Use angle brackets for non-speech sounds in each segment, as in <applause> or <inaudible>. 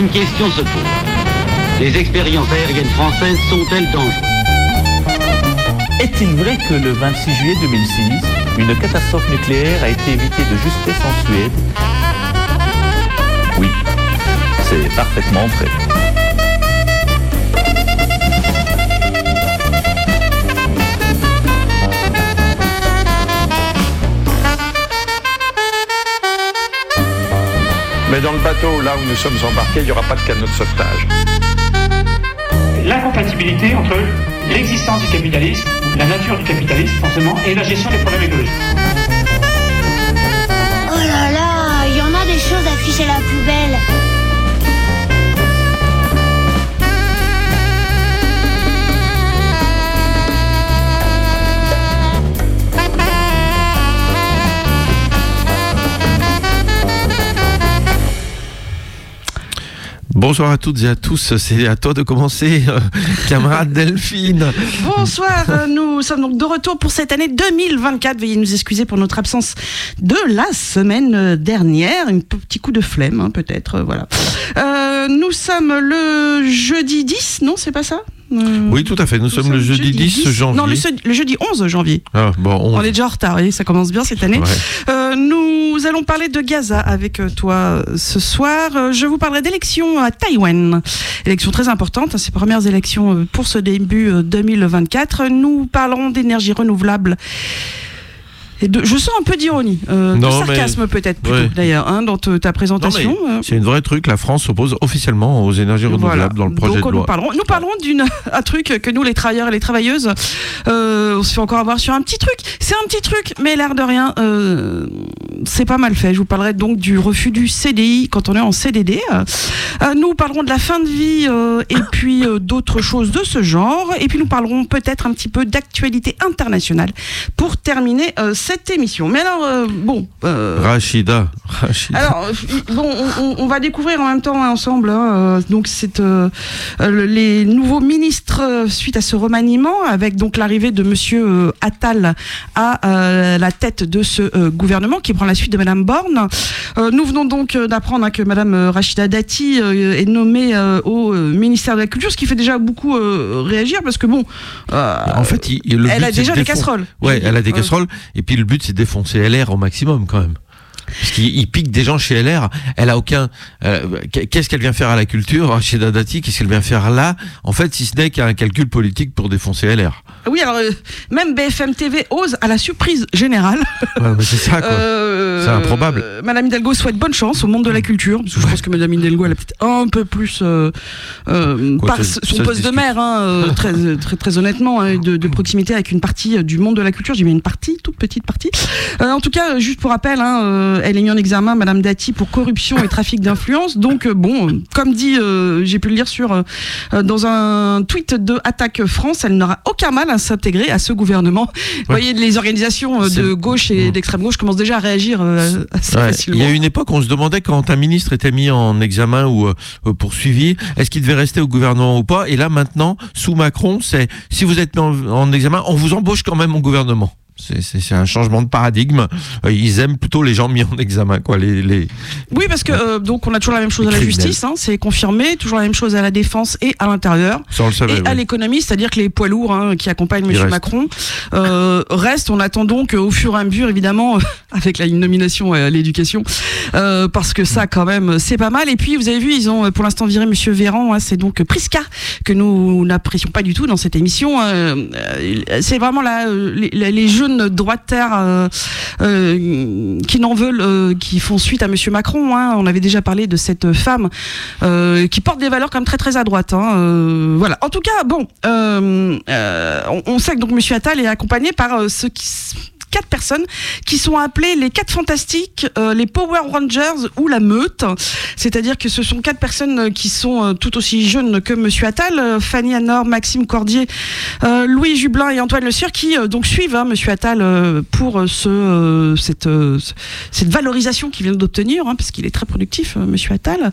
une question se pose. Les expériences aériennes françaises sont-elles dangereuses Est-il vrai que le 26 juillet 2006, une catastrophe nucléaire a été évitée de justesse en Suède? Oui, c'est parfaitement vrai. Mais dans le bateau, là où nous sommes embarqués, il n'y aura pas de canot de sauvetage. L'incompatibilité entre l'existence du capitalisme, la nature du capitalisme forcément, et la gestion des problèmes écologiques. Oh là là, il y en a des choses affichées à la poubelle. Bonsoir à toutes et à tous, c'est à toi de commencer, euh, <laughs> camarade Delphine. Bonsoir, euh, nous sommes donc de retour pour cette année 2024. Veuillez nous excuser pour notre absence de la semaine euh, dernière. Un petit coup de flemme, hein, peut-être. voilà. Euh, nous sommes le jeudi 10, non, c'est pas ça? Euh, Oui, tout à fait, nous, sommes le jeudi 10 janvier. Non, le, jeudi 11 janvier. Ah, bon, on- On est déjà en retard, ça commence bien cette année. Ouais. Euh, nous allons parler de Gaza avec euh, toi euh, ce soir. Je vous parlerai d'élections à Taïwan. Élections très importantes, hein, ces premières élections pour ce début euh, 2024. Nous parlerons d'énergie renouvelable. Et de, je sens un peu d'ironie, euh, de mais- sarcasme peut-être plutôt Ouais. d'ailleurs, hein, dans te- ta présentation. euh. c'est une vraie truc, la France s'oppose officiellement aux énergies renouvelables dans le projet Donc, de Nous loi. parlerons, nous parlerons d'une <laughs> un truc que nous les travailleurs et les travailleuses, euh, on se fait encore avoir sur un petit truc. C'est un petit truc, mais l'air de rien, euh, c'est pas mal fait. Je vous parlerai donc du refus du CDI quand on est en CDD. Euh, nous parlerons de la fin de vie euh, et puis euh, d'autres choses de ce genre. Et puis nous parlerons peut-être un petit peu d'actualité internationale pour terminer cette émission. Mais alors, bon. Rachida, Rachida. alors, bon, on, va découvrir en même temps hein, ensemble. hein, donc, c'est les nouveaux ministres suite à ce remaniement, avec donc l'arrivée de Monsieur Attal à la tête de ce gouvernement qui prend la suite de Madame Borne. Euh, nous venons donc euh, d'apprendre hein, que Madame euh, Rachida Dati euh, est nommée euh, au ministère de la Culture, ce qui fait déjà beaucoup réagir parce que bon, en fait, il- le elle but, a déjà de des casseroles. Ouais, elle a des casseroles. Et puis le but, c'est de défoncer LR au maximum quand même. Parce qu'il il pique des gens chez LR. Elle a aucun. euh, Qu'est-ce qu'elle vient faire à la culture chez Dadati? Qu'est-ce qu'elle vient faire là? En fait, si ce n'est qu'un calcul politique pour défoncer LR. Oui, alors euh, même BFM TV ose à la surprise générale. Ouais, c'est ça, quoi. Euh, C'est improbable. euh, Madame Hidalgo souhaite bonne chance au monde de la culture, parce que je pense que Madame Hidalgo elle a peut-être un peu plus euh, euh, Quoi, par ça- son ça poste de maire, hein, euh, <laughs> très, très très honnêtement, hein, de, de proximité avec une partie euh, du monde de la culture. J'ai mis une partie, toute petite partie. Euh, en tout cas, euh, juste pour rappel, hein, euh, elle est mise en examen, Madame Dati, pour corruption et trafic d'influence. Donc euh, bon, comme dit, euh, j'ai pu le lire sur euh, dans un tweet de Attaque France, elle n'aura aucun mal à s'intégrer à ce gouvernement. Vous voyez, les organisations de gauche et d'extrême gauche commencent déjà à réagir assez Ouais, facilement. Il y a une époque, on se demandait quand un ministre était mis en examen ou poursuivi, est-ce qu'il devait rester au gouvernement ou pas Et là, maintenant, sous Macron, c'est si vous êtes mis en, en examen, on vous embauche quand même au gouvernement. C'est- un changement de paradigme. Euh, Ils aiment plutôt les gens mis en examen, quoi. Les, les... Oui, parce que euh, donc on a toujours la même chose à la justice, hein, c'est confirmé, toujours la même chose à la défense et à l'intérieur. Et à l'économie, c'est-à-dire que les poids lourds hein, qui accompagnent Ils M. restent. Macron euh, restent. On attend donc au fur et à mesure, évidemment, <laughs> avec la nomination à l'éducation, euh, parce que ça, quand même, c'est pas mal. Et puis, vous avez vu, ils ont pour l'instant viré M. Véran. hein, c'est donc Prisca que nous n'apprécions pas du tout dans cette émission. c'est vraiment les, les- les jeunes droitaires euh, euh, qui n'en veulent, euh, qui font suite à M. Macron. hein. On avait déjà parlé de cette femme qui porte des valeurs même très très à droite. hein. Voilà. En tout cas, bon, on, on sait que donc Monsieur Attal est accompagné par ceux qui quatre personnes qui sont appelées les quatre fantastiques, euh, les Power Rangers ou la meute. C'est-à-dire que ce sont quatre personnes euh, qui sont euh, tout aussi jeunes que Monsieur Attal, Fanny Anor, Maxime Cordier, Louis Jublin et Antoine Le Sieur qui donc suivent hein, Monsieur Attal pour ce, cette, ce- cette valorisation qu'il vient d'obtenir, hein, parce qu'il est très productif, Monsieur Attal.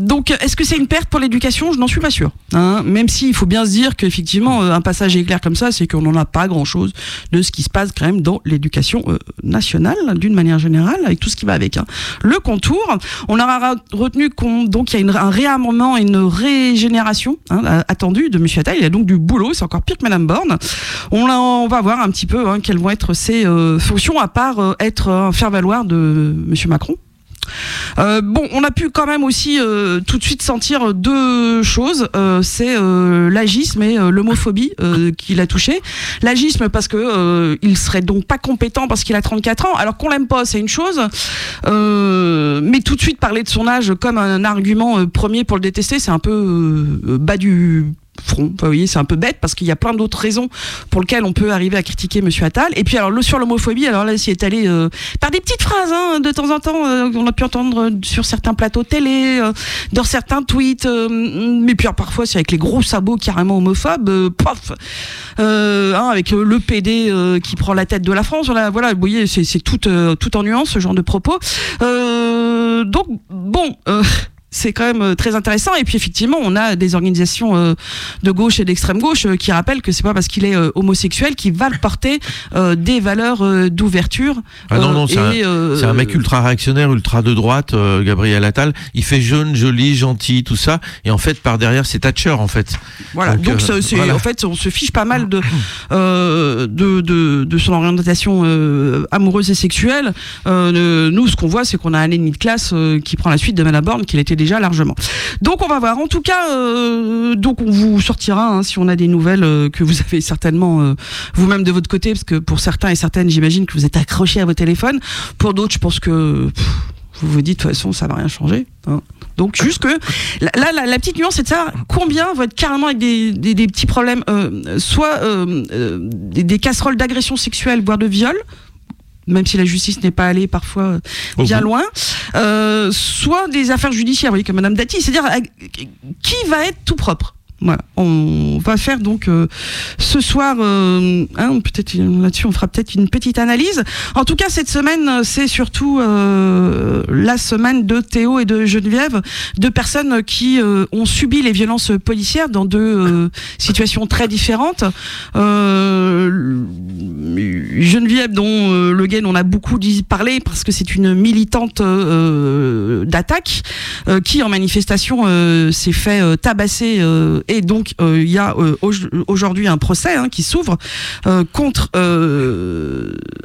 Donc, est-ce que c'est une perte pour l'éducation? Je n'en suis pas sûr. Hein, même s'il faut bien se dire qu'effectivement, un passage éclair comme ça, c'est qu'on n'en a pas grand-chose de ce qui se passe quand même dans l'éducation euh, nationale d'une manière générale, avec tout ce qui va avec. hein. Le contour, on aura ra- retenu qu'on donc il y a un réarmement et une régénération hein, euh, attendue de Monsieur Attal. Il y a donc du boulot, c'est encore pire que Madame Borne. On, va voir un petit peu hein, quelles vont être ses euh, fonctions à part être un faire-valoir de Monsieur Macron. Euh, bon, on a pu quand même aussi euh, tout de suite sentir deux choses. Euh, c'est l'agisme et l'homophobie qui l'a touché. L'agisme parce que il serait donc pas compétent parce qu'il a 34 ans. Alors qu'on l'aime pas, c'est une chose. Mais tout de suite parler de son âge comme un argument premier pour le détester, c'est un peu bas du front. Vous voyez, c'est un peu bête parce qu'il y a plein d'autres raisons pour lesquelles on peut arriver à critiquer Monsieur Attal. Et puis alors le, sur l'homophobie, alors là, s'y est allé euh, par des petites phrases hein, de temps en temps euh, qu'on a pu entendre sur certains plateaux télé, euh, dans certains tweets. euh, mais puis alors, parfois c'est avec les gros sabots carrément homophobes. euh, pof, euh, hein, avec euh, le PD euh, qui prend la tête de la France. Voilà, vous voyez, c'est tout, euh, tout en nuance ce genre de propos. Euh, donc bon. C'est quand même euh, très intéressant et puis effectivement on a des organisations euh, de gauche et d'extrême gauche euh, qui rappellent que c'est pas parce qu'il est homosexuel qu'il va porter des valeurs d'ouverture Ah non, non, c'est un- euh, mec ultra réactionnaire, ultra de droite, Gabriel Attal. Il fait jeune, joli, gentil, tout ça. Et en fait, par derrière, c'est Thatcher, en fait. Voilà, Donc, euh, voilà. en fait, on se fiche pas mal de, euh, de, de, de son orientation amoureuse et sexuelle. Le- nous, ce qu'on voit, c'est qu'on a un ennemi de classe qui prend la suite de Madame Borne, qu'il était déjà largement. Donc, on va voir. En tout cas, euh, donc on vous sortira hein, si on a des nouvelles euh, que vous avez certainement euh, vous-même de votre côté, parce que pour certains et certaines, j'imagine que vous êtes accrochés à vos téléphones. Pour d'autres, je pense que vous vous dites de toute façon, ça va rien changer. hein. Donc juste que là, la, petite nuance, c'est de savoir combien vont être carrément avec des, petits problèmes, soit des casseroles d'agression sexuelle, voire de viol, même si la justice n'est pas allée parfois euh, bien loin, euh, soit des affaires judiciaires, voyez, comme Madame Dati, c'est-à-dire euh, qui va être tout propre? On va faire donc euh, ce soir, euh, hein, peut-être là-dessus, on fera peut-être une petite analyse. En tout cas, cette semaine, euh, c'est surtout euh, la semaine de Théo et de Geneviève, deux personnes qui euh, ont subi les violences policières dans deux euh, situations très différentes. Euh, Geneviève, dont euh, Le Guen, on a beaucoup parlé parce que c'est une militante euh, d'attaque euh, qui, en manifestation, euh, s'est fait euh, tabasser. Et donc, euh, il y a euh, au- aujourd'hui un procès hein, qui s'ouvre euh, contre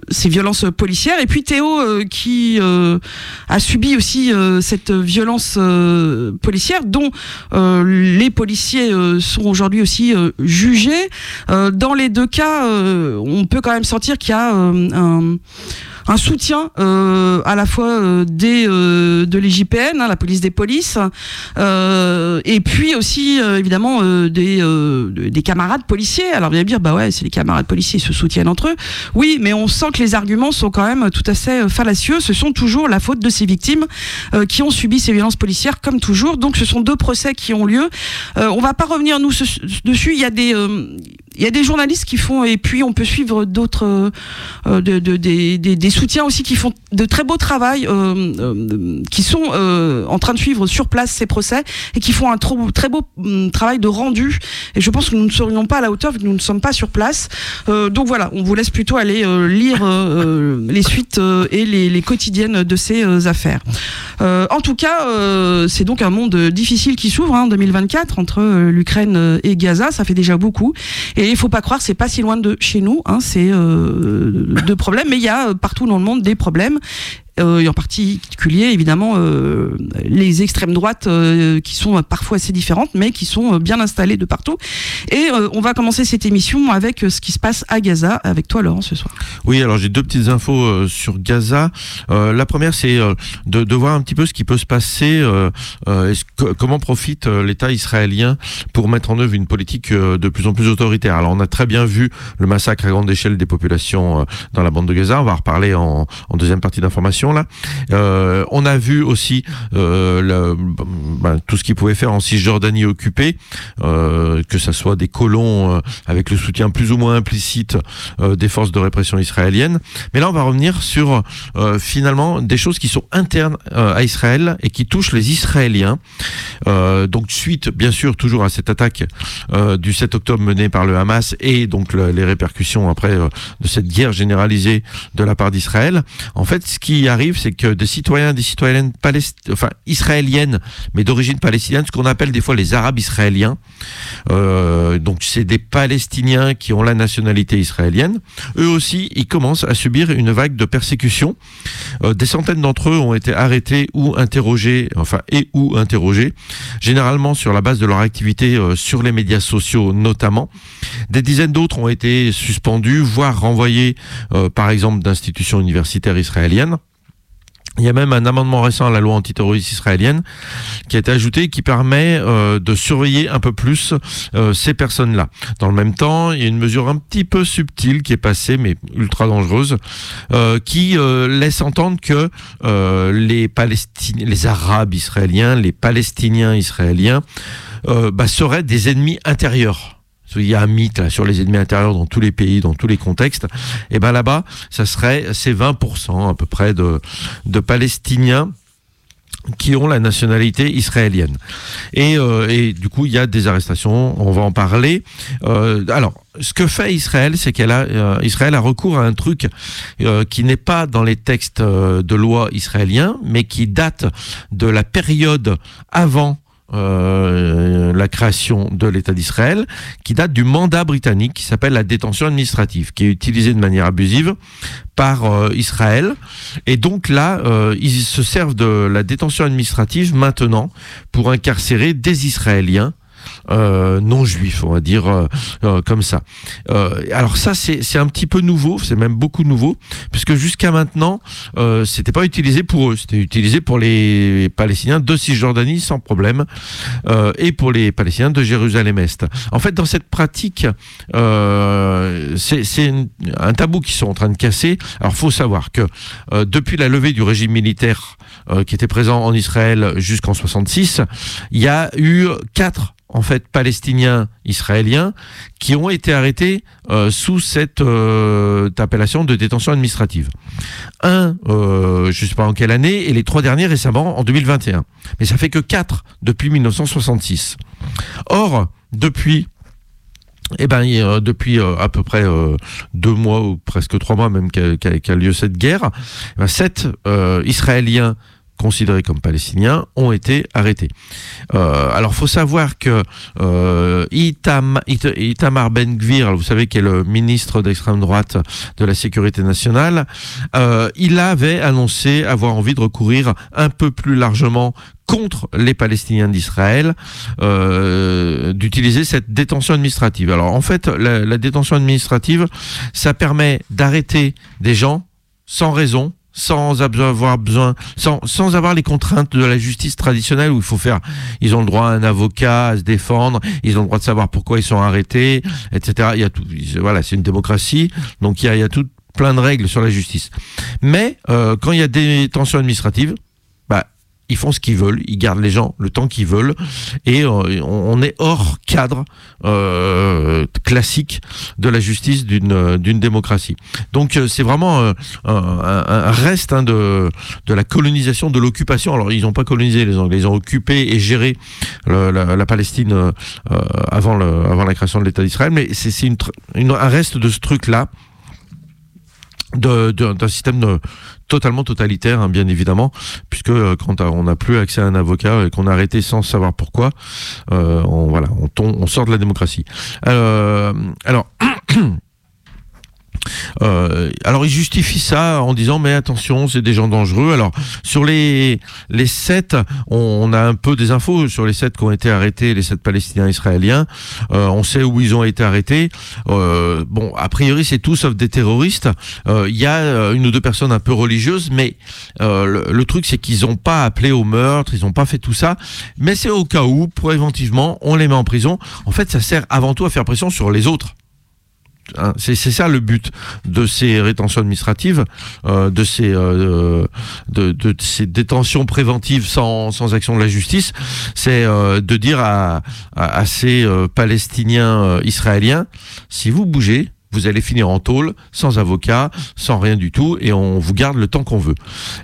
ces violences policières. Et puis Théo, qui a subi aussi cette violence policière, dont les policiers sont aujourd'hui aussi jugés. Dans les deux cas, on peut quand même sentir qu'il y a un un soutien euh, à la fois euh, des euh, de l'IJPN, hein, la police des polices, et puis aussi évidemment des de- des camarades policiers. Alors vous allez me dire bah ouais c'est les camarades policiers ils se soutiennent entre eux. Oui, mais on sent que les arguments sont quand même tout à fait fallacieux. Ce sont toujours la faute de ces victimes qui ont subi ces violences policières comme toujours. Donc ce sont deux procès qui ont lieu. Euh, on va pas revenir nous ce- dessus. Il y a des euh, il y a des journalistes qui font et puis on peut suivre d'autres euh, euh, de, de- des, soutiens aussi qui font de très beaux travail, euh, euh, qui sont en train de suivre sur place ces procès et qui font un très beau hum, travail de rendu. Et je pense que nous ne serions pas à la hauteur vu que nous ne sommes pas sur place. Donc voilà, on vous laisse plutôt aller lire les suites et les, quotidiennes de ces affaires. En tout cas, c'est donc un monde difficile qui s'ouvre hein, en 2024 entre l'Ukraine et Gaza. Ça fait déjà beaucoup. Il faut pas croire, c'est pas si loin de chez nous. Hein, c'est euh, deux problèmes, mais il y a euh, partout dans le monde des problèmes. Euh, et en particulier, évidemment, euh, les extrêmes droites euh, qui sont parfois assez différentes, mais qui sont bien installées de partout. Et on va commencer cette émission avec ce qui se passe à Gaza, avec toi, Laurent, ce soir. Oui, alors j'ai deux petites infos sur Gaza. La première, c'est de, voir un petit peu ce qui peut se passer. comment profite l'État israélien pour mettre en œuvre une politique de plus en plus autoritaire? Alors, on a très bien vu le massacre à grande échelle des populations dans la bande de Gaza. On va en reparler en deuxième partie d'information. Euh, on a vu aussi euh, ben, tout ce qu'ils pouvaient faire en Cisjordanie occupée, euh, que ça soit des colons avec le soutien plus ou moins implicite des forces de répression israéliennes. Mais là, on va revenir sur finalement des choses qui sont internes à Israël et qui touchent les Israéliens. Donc suite, bien sûr, toujours à cette attaque du 7 octobre menée par le Hamas et donc le- les répercussions après de cette guerre généralisée de la part d'Israël. En fait, ce qui c'est que des citoyens, des citoyennes palest- enfin israéliennes, mais d'origine palestinienne, ce qu'on appelle des fois les Arabes israéliens. Euh, donc c'est des Palestiniens qui ont la nationalité israélienne. Eux aussi, ils commencent à subir une vague de persécution. Euh, des centaines d'entre eux ont été arrêtés ou interrogés, enfin et ou interrogés, généralement sur la base de leur activité euh, sur les médias sociaux notamment. Des dizaines d'autres ont été suspendus, voire renvoyés, par exemple, d'institutions universitaires israéliennes. Il y a même un amendement récent à la loi antiterroriste israélienne qui a été ajouté qui permet euh, de surveiller un peu plus euh, ces personnes-là. Dans le même temps, il y a une mesure un petit peu subtile qui est passée, mais ultra dangereuse, euh, qui laisse entendre que les Palestiniens, les Arabes israéliens, les Palestiniens israéliens bah, seraient des ennemis intérieurs. Il y a un mythe là, sur les ennemis intérieurs dans tous les pays, dans tous les contextes. Et ben là-bas, ça serait c'est 20% à peu près de, de Palestiniens qui ont la nationalité israélienne. Et, euh, et du coup, il y a des arrestations, on va en parler. Euh, alors, ce que fait Israël, c'est qu'elle a euh, Israël a recours à un truc euh, qui n'est pas dans les textes euh, de loi israéliens, mais qui date de la période avant euh, la création de l'État d'Israël, qui date du mandat britannique qui s'appelle la détention administrative, qui est utilisée de manière abusive par euh, Israël. Et donc là, euh, ils se servent de la détention administrative maintenant pour incarcérer des Israéliens. Euh, non juifs, on va dire euh, euh, comme ça. Euh, alors ça, c'est un petit peu nouveau, c'est même beaucoup nouveau, puisque jusqu'à maintenant, euh, c'était pas utilisé pour eux, c'était utilisé pour les Palestiniens de Cisjordanie sans problème, et pour les Palestiniens de Jérusalem-Est. En fait, dans cette pratique, c'est un tabou qu'ils sont en train de casser. Alors, faut savoir que depuis la levée du régime militaire qui était présent en Israël jusqu'en 66, il y a eu quatre en fait palestiniens israéliens qui ont été arrêtés euh, sous cette euh, appellation de détention administrative. Un, euh, je ne sais pas en quelle année, et les trois derniers récemment en 2021. Mais ça fait que quatre depuis 1966. Or, depuis eh ben, depuis à peu près deux mois ou presque trois mois même qu'a qu'a lieu cette guerre, eh ben, sept Israéliens considérés comme palestiniens ont été arrêtés. Euh, alors, faut savoir que euh, Itam, It- Itamar Ben Gvir, vous savez, qui est le ministre d'extrême droite de la sécurité nationale, euh, il avait annoncé avoir envie de recourir un peu plus largement contre les Palestiniens d'Israël, euh, d'utiliser cette détention administrative. Alors en fait, la, la détention administrative, ça permet d'arrêter des gens sans raison, sans avoir besoin, sans, sans avoir les contraintes de la justice traditionnelle où il faut faire, ils ont le droit à un avocat, à se défendre, ils ont le droit de savoir pourquoi ils sont arrêtés, etc. Il y a tout, voilà, c'est une démocratie, donc il y a, il y a tout plein de règles sur la justice. Mais euh, quand il y a des tensions administratives, ils font ce qu'ils veulent, ils gardent les gens le temps qu'ils veulent, et euh, on, est hors cadre euh, classique de la justice d'une euh, d'une démocratie. Donc euh, c'est vraiment un, un- un reste hein, de de la colonisation, de l'occupation. Alors ils n'ont pas colonisé les Anglais, ils ont occupé et géré le- la, la Palestine euh, avant le avant la création de l'État d'Israël, mais c'est une, une- un reste de ce truc là d'un système de- totalement totalitaire, hein, bien évidemment, puisque euh, quand on n'a plus accès à un avocat et qu'on a arrêté sans savoir pourquoi, euh, on, voilà, on, sort de la démocratie. Euh, alors. <clears throat> Euh, alors il justifie ça en disant mais attention c'est des gens dangereux. Alors sur les les sept, on, on a un peu des infos sur les sept qui ont été arrêtés, les sept Palestiniens israéliens. Euh, on sait où ils ont été arrêtés. Euh, bon a priori c'est tout sauf des terroristes. Euh, Il y a euh, une ou deux personnes un peu religieuses, mais euh, le, le truc c'est qu'ils n'ont pas appelé au meurtre, ils n'ont pas fait tout ça. Mais c'est au cas où, préventivement, on les met en prison. En fait ça sert avant tout à faire pression sur les autres hein, c'est ça le but de ces rétentions administratives, euh, de ces euh, de, ces détentions préventives sans, action de la justice, c'est euh, de dire à, à, ces euh, Palestiniens euh, israéliens, si vous bougez, vous allez finir en tôle, sans avocat, sans rien du tout, et on vous garde le temps qu'on veut.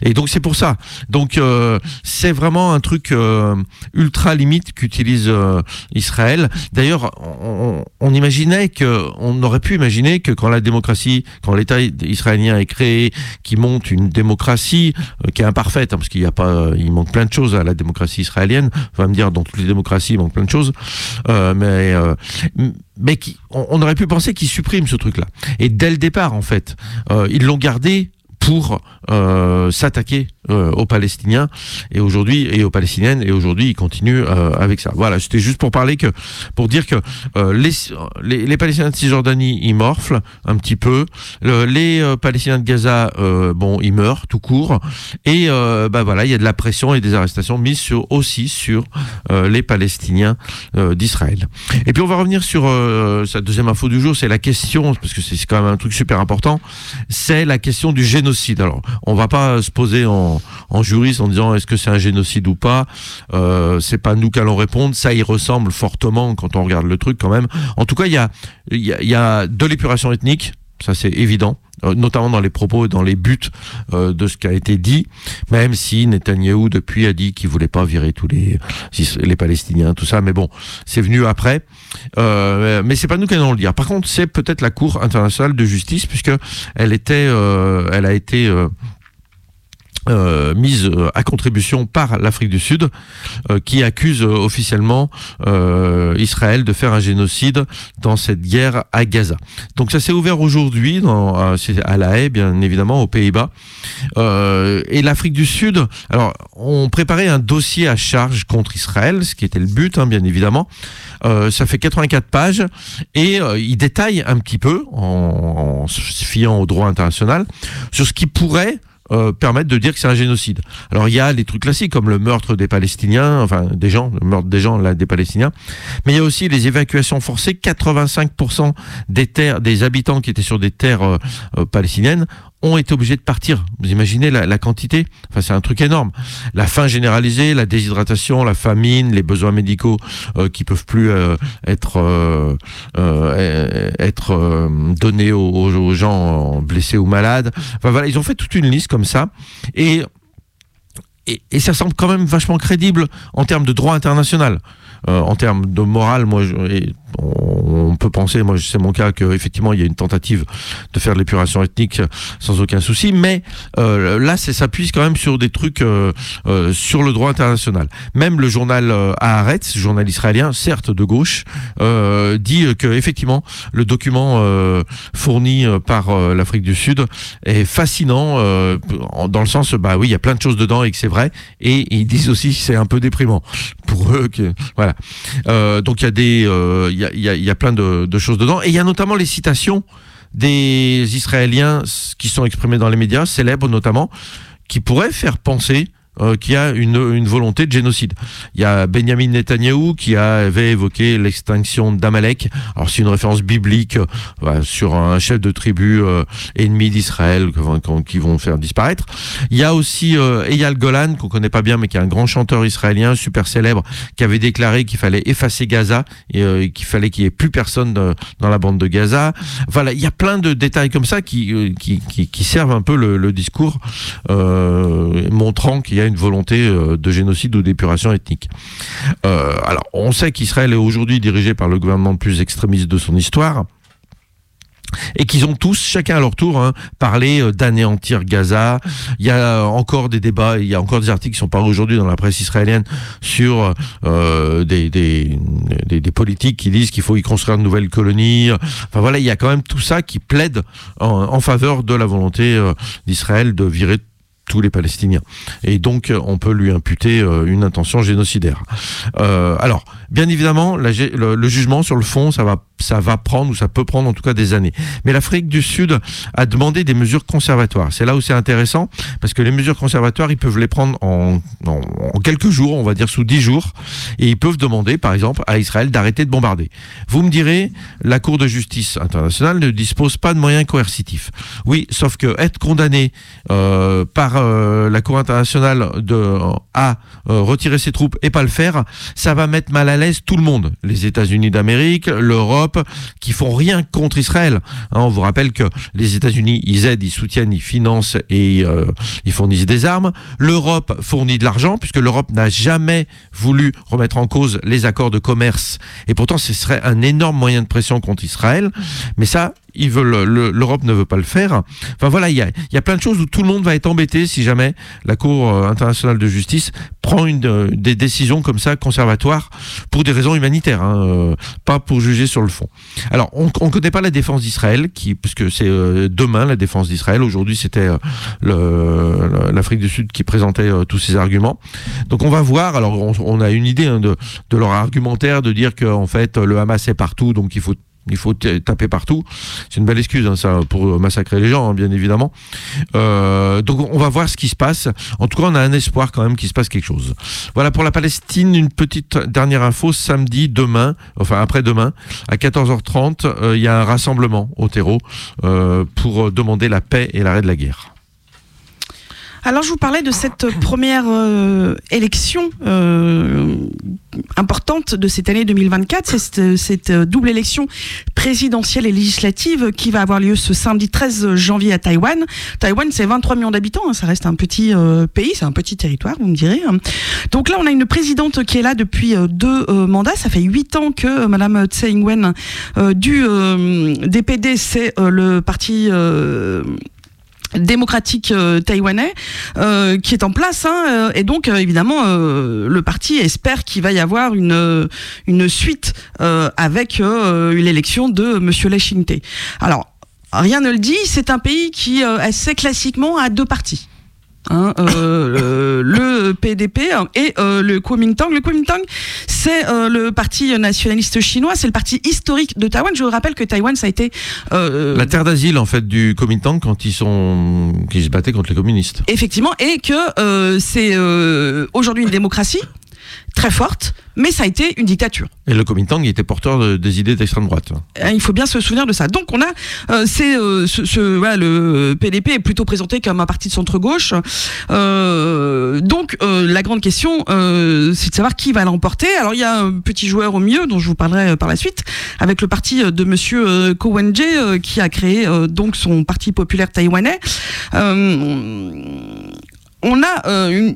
Et donc c'est pour ça. Donc euh, c'est vraiment un truc euh, ultra limite qu'utilise euh, Israël. D'ailleurs, on, on imaginait que, on aurait pu imaginer que quand la démocratie, quand l'État israélien est créé, qui monte une démocratie euh, qui est imparfaite, hein, parce qu'il y a pas, il manque plein de choses à la démocratie israélienne. On va me dire dans toutes les démocraties il manque plein de choses, euh, mais euh, mais qui, on, aurait pu penser qu'ils suppriment ce truc-là. Et dès le départ, en fait, euh, ils l'ont gardé pour euh, s'attaquer euh, aux Palestiniens et aujourd'hui et aux Palestiniennes et aujourd'hui ils continuent euh, avec ça. Voilà, c'était juste pour parler que pour dire que les, les les Palestiniens de Cisjordanie ils morflent un petit peu, Le- les Palestiniens de Gaza bon ils meurent tout court et bah voilà il y a de la pression et des arrestations mises sur aussi sur les Palestiniens d'Israël. Et puis on va revenir sur sa deuxième info du jour, c'est la question parce que c'est quand même un truc super important, c'est la question du génocide. Alors, on va pas se poser en, juriste en disant est-ce que c'est un génocide ou pas? Euh, c'est pas nous qu'allons répondre. Ça y ressemble fortement quand on regarde le truc quand même. En tout cas, il y a, de l'épuration ethnique. Ça, c'est évident, notamment dans les propos et dans les buts euh, de ce qui a été dit, même si Netanyahou, depuis, a dit qu'il voulait pas virer tous les, les Palestiniens, tout ça. Mais bon, c'est venu après. Euh, mais c'est pas nous qui allons le dire. Par contre, c'est peut-être la Cour internationale de justice, puisque elle était, euh, elle a été euh, euh, mise euh, à contribution par l'Afrique du Sud, euh, qui accuse euh, officiellement euh, Israël de faire un génocide dans cette guerre à Gaza. Donc ça s'est ouvert aujourd'hui, euh, à La Haye, bien évidemment, aux Pays-Bas. Et l'Afrique du Sud, alors on préparait un dossier à charge contre Israël, ce qui était le but, hein, bien évidemment. Ça fait 84 pages et il détaille un petit peu, en, en se fiant au droit international, sur ce qui pourrait euh, permettre de dire que c'est un génocide. Alors il y a les trucs classiques comme le meurtre des Palestiniens, enfin des gens, le meurtre des gens là des Palestiniens, mais il y a aussi les évacuations forcées. 85% des terres, des habitants qui étaient sur des terres euh, euh, palestiniennes ont été obligés de partir. Vous imaginez la, quantité? Enfin, c'est un truc énorme. La faim généralisée, la déshydratation, la famine, les besoins médicaux euh, qui peuvent plus euh, être euh, euh, être donnés aux, gens blessés ou malades. Enfin voilà, ils ont fait toute une liste comme ça et et, ça semble quand même vachement crédible en termes de droit international. En termes de morale, moi, je, on, peut penser, moi, c'est mon cas, qu'effectivement, il y a une tentative de faire l'épuration ethnique sans aucun souci, mais euh, là, c'est s'appuie quand même sur des trucs euh, euh, sur le droit international. Même le journal euh, Haaretz, journal israélien, certes de gauche, dit que effectivement, le document fourni par l'Afrique du Sud est fascinant dans le sens, bah oui, il y a plein de choses dedans et que c'est vrai, et ils disent aussi que c'est un peu déprimant pour eux. Voilà. Donc il y a des, il y, a, plein de, choses dedans, et il y a notamment les citations des Israéliens qui sont exprimées dans les médias, célèbres notamment, qui pourraient faire penser euh, qu'il y a une, une volonté de génocide. Il y a Benjamin Netanyahou qui avait évoqué l'extinction d'Amalek. Alors c'est une référence biblique euh, voilà, sur un chef de tribu euh, ennemi d'Israël qui vont faire disparaître. Il y a aussi euh, Eyal Golan qu'on connaît pas bien mais qui est un grand chanteur israélien super célèbre qui avait déclaré qu'il fallait effacer Gaza et euh, qu'il fallait qu'il y ait plus personne euh, dans la bande de Gaza. Voilà, il y a plein de détails comme ça qui qui, qui, qui servent un peu le, le discours montrant qu'il y a une volonté euh, de génocide ou d'épuration ethnique. Euh, alors, on sait qu'Israël est aujourd'hui dirigé par le gouvernement le plus extrémiste de son histoire et qu'ils ont tous, chacun à leur tour, hein, parlé euh, d'anéantir Gaza. Il y a encore des débats, il y a encore des articles qui sont parus aujourd'hui dans la presse israélienne sur des, politiques qui disent qu'il faut y construire de nouvelles colonies. Enfin voilà, il y a quand même tout ça qui plaide en, en faveur de la volonté d'Israël de virer tous les Palestiniens. Et donc, euh, on peut lui imputer euh, une intention génocidaire. Euh, alors, bien évidemment, le jugement sur le fond, ça va ça va prendre ou ça peut prendre en tout cas des années. Mais l'Afrique du Sud a demandé des mesures conservatoires. C'est là où c'est intéressant parce que les mesures conservatoires, ils peuvent les prendre en, quelques jours, on va dire sous dix jours, et ils peuvent demander, par exemple, à Israël d'arrêter de bombarder. Vous me direz, la Cour de justice internationale ne dispose pas de moyens coercitifs. Oui, sauf que être condamné euh, par euh, la Cour internationale à euh, retirer ses troupes et pas le faire, ça va mettre mal à l'aise tout le monde. Les États-Unis d'Amérique, l'Europe, qui font rien contre Israël. Hein, on vous rappelle que les États-Unis, ils aident, ils soutiennent, ils financent et euh, ils fournissent des armes. L'Europe fournit de l'argent puisque l'Europe n'a jamais voulu remettre en cause les accords de commerce. Et pourtant, ce serait un énorme moyen de pression contre Israël. Mais ça, ils veulent, le- l'Europe ne veut pas le faire. Enfin voilà, il y a, y a plein de choses où tout le monde va être embêté si jamais la Cour euh, internationale de justice prend une, euh, des décisions comme ça conservatoires pour des raisons humanitaires, hein, euh, pas pour juger sur le fond. Alors on ne connaît pas la défense d'Israël, qui puisque c'est euh, demain la défense d'Israël. Aujourd'hui c'était euh, l'Afrique du Sud qui présentait tous ces arguments. Donc on va voir. Alors on, on a une idée hein, de, de leur argumentaire, de dire que en fait le Hamas est partout, donc il faut il faut taper partout. C'est une belle excuse, hein, ça, pour massacrer les gens, hein, bien évidemment. Euh, donc, on va voir ce qui se passe. En tout cas, on a un espoir quand même qu'il se passe quelque chose. Voilà pour la Palestine. Une petite dernière info. Samedi, demain, enfin après-demain, à 14h30, euh, il y a un rassemblement au terreau euh, pour demander la paix et l'arrêt de la guerre. Alors je vous parlais de cette première euh, élection euh, importante de cette année 2024, c'est cette, cette, euh, double élection présidentielle et législative qui va avoir lieu ce samedi 13 janvier à Taïwan. Taïwan c'est 23 millions d'habitants, hein, ça reste un petit euh, pays, c'est un petit territoire, vous me direz. hein. Donc là on a une présidente qui est là depuis euh, deux mandats, ça fait huit ans que Madame Tsai Ing-wen du DPD, c'est le parti démocratique euh, taïwanais euh, qui est en place hein, euh, et donc euh, évidemment le parti espère qu'il va y avoir une une suite avec l'élection de Monsieur Lai Ching-te. Alors rien ne le dit, c'est un pays qui assez classiquement a deux partis. Hein, euh, le, le PDP et euh, le Kuomintang. Le Kuomintang, c'est euh, le parti nationaliste chinois, c'est le parti historique de Taïwan. Je vous rappelle que Taïwan, ça a été La terre d'asile, en fait, du Kuomintang quand ils sont, qui se battaient contre les communistes. Effectivement, et que c'est aujourd'hui une démocratie très forte, mais ça a été une dictature. Et le Kuomintang était porteur de- des idées d'extrême droite. Hein, Il faut bien se souvenir de ça. Donc on a, euh, c'est euh, ce, ce- voilà, le PDP est plutôt présenté comme un parti de centre gauche. Euh, donc la grande question, c'est de savoir qui va l'emporter. Alors il y a un petit joueur au milieu dont je vous parlerai par la suite, avec le parti de Monsieur Ko Wen-je euh, qui a créé donc son parti populaire taïwanais. On a une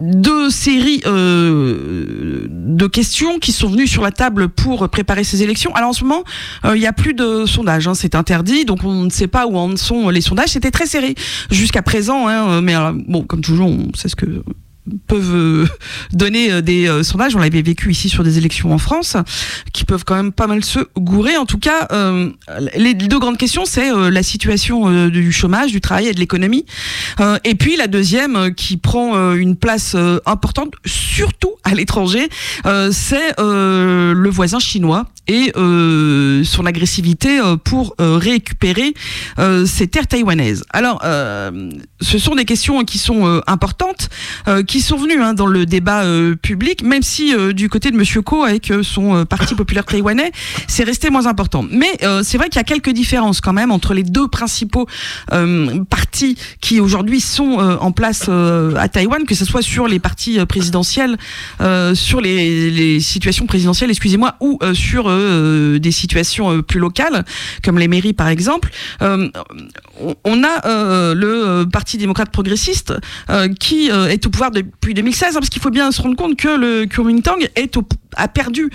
deux séries euh, de questions qui sont venues sur la table pour préparer ces élections. Alors en ce moment, euh, il n'y a plus de sondages, hein, c'est interdit, donc on ne sait pas où en sont les sondages. C'était très serré jusqu'à présent, hein, mais euh, bon, comme toujours, on sait ce que peuvent euh, donner euh, des euh, sondages. On l'avait vécu ici sur des élections en France, qui peuvent quand même pas mal se gourer. En tout cas, euh, les deux grandes questions, c'est euh, la situation du chômage, du travail et de l'économie. Et puis la deuxième, qui prend une place importante, surtout à l'étranger, c'est le voisin chinois et euh, son agressivité euh, pour euh, récupérer euh, ces terres taïwanaises. Alors, euh, ce sont des questions qui sont euh, importantes, euh, qui sont venues hein, dans le débat euh, public, même si euh, du côté de Monsieur Ko avec euh, son euh, parti <laughs> populaire taïwanais, c'est resté moins important. Mais euh, c'est vrai qu'il y a quelques différences quand même entre les deux principaux euh, partis qui aujourd'hui sont euh, en place euh, à Taïwan, que ce soit sur les partis présidentiels, euh, sur les, les situations présidentielles, excusez-moi, ou euh, sur euh, des situations euh, plus locales, comme les mairies par exemple. Euh, on- a le Parti démocrate progressiste qui est au pouvoir depuis 2016, hein, parce qu'il faut bien se rendre compte que le Kuomintang a perdu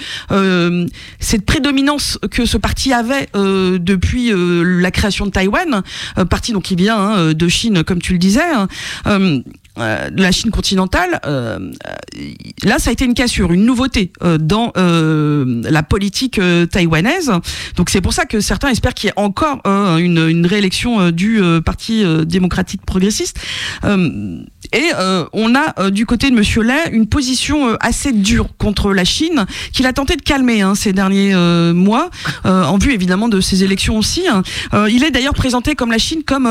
cette prédominance que ce parti avait depuis la création de Taïwan, parti donc qui vient hein, de Chine, comme tu le disais. hein. Euh, la Chine continentale, euh, là ça a été une cassure, une nouveauté euh, dans euh, la politique euh, taïwanaise. Donc c'est pour ça que certains espèrent qu'il y ait encore euh, une, une réélection du Parti démocratique progressiste. Et euh, on a euh, du côté de Monsieur Lay une position euh, assez dure contre la Chine, qu'il a tenté de calmer hein, ces derniers mois, en vue évidemment de ces élections aussi. hein. Il est d'ailleurs présenté comme la Chine comme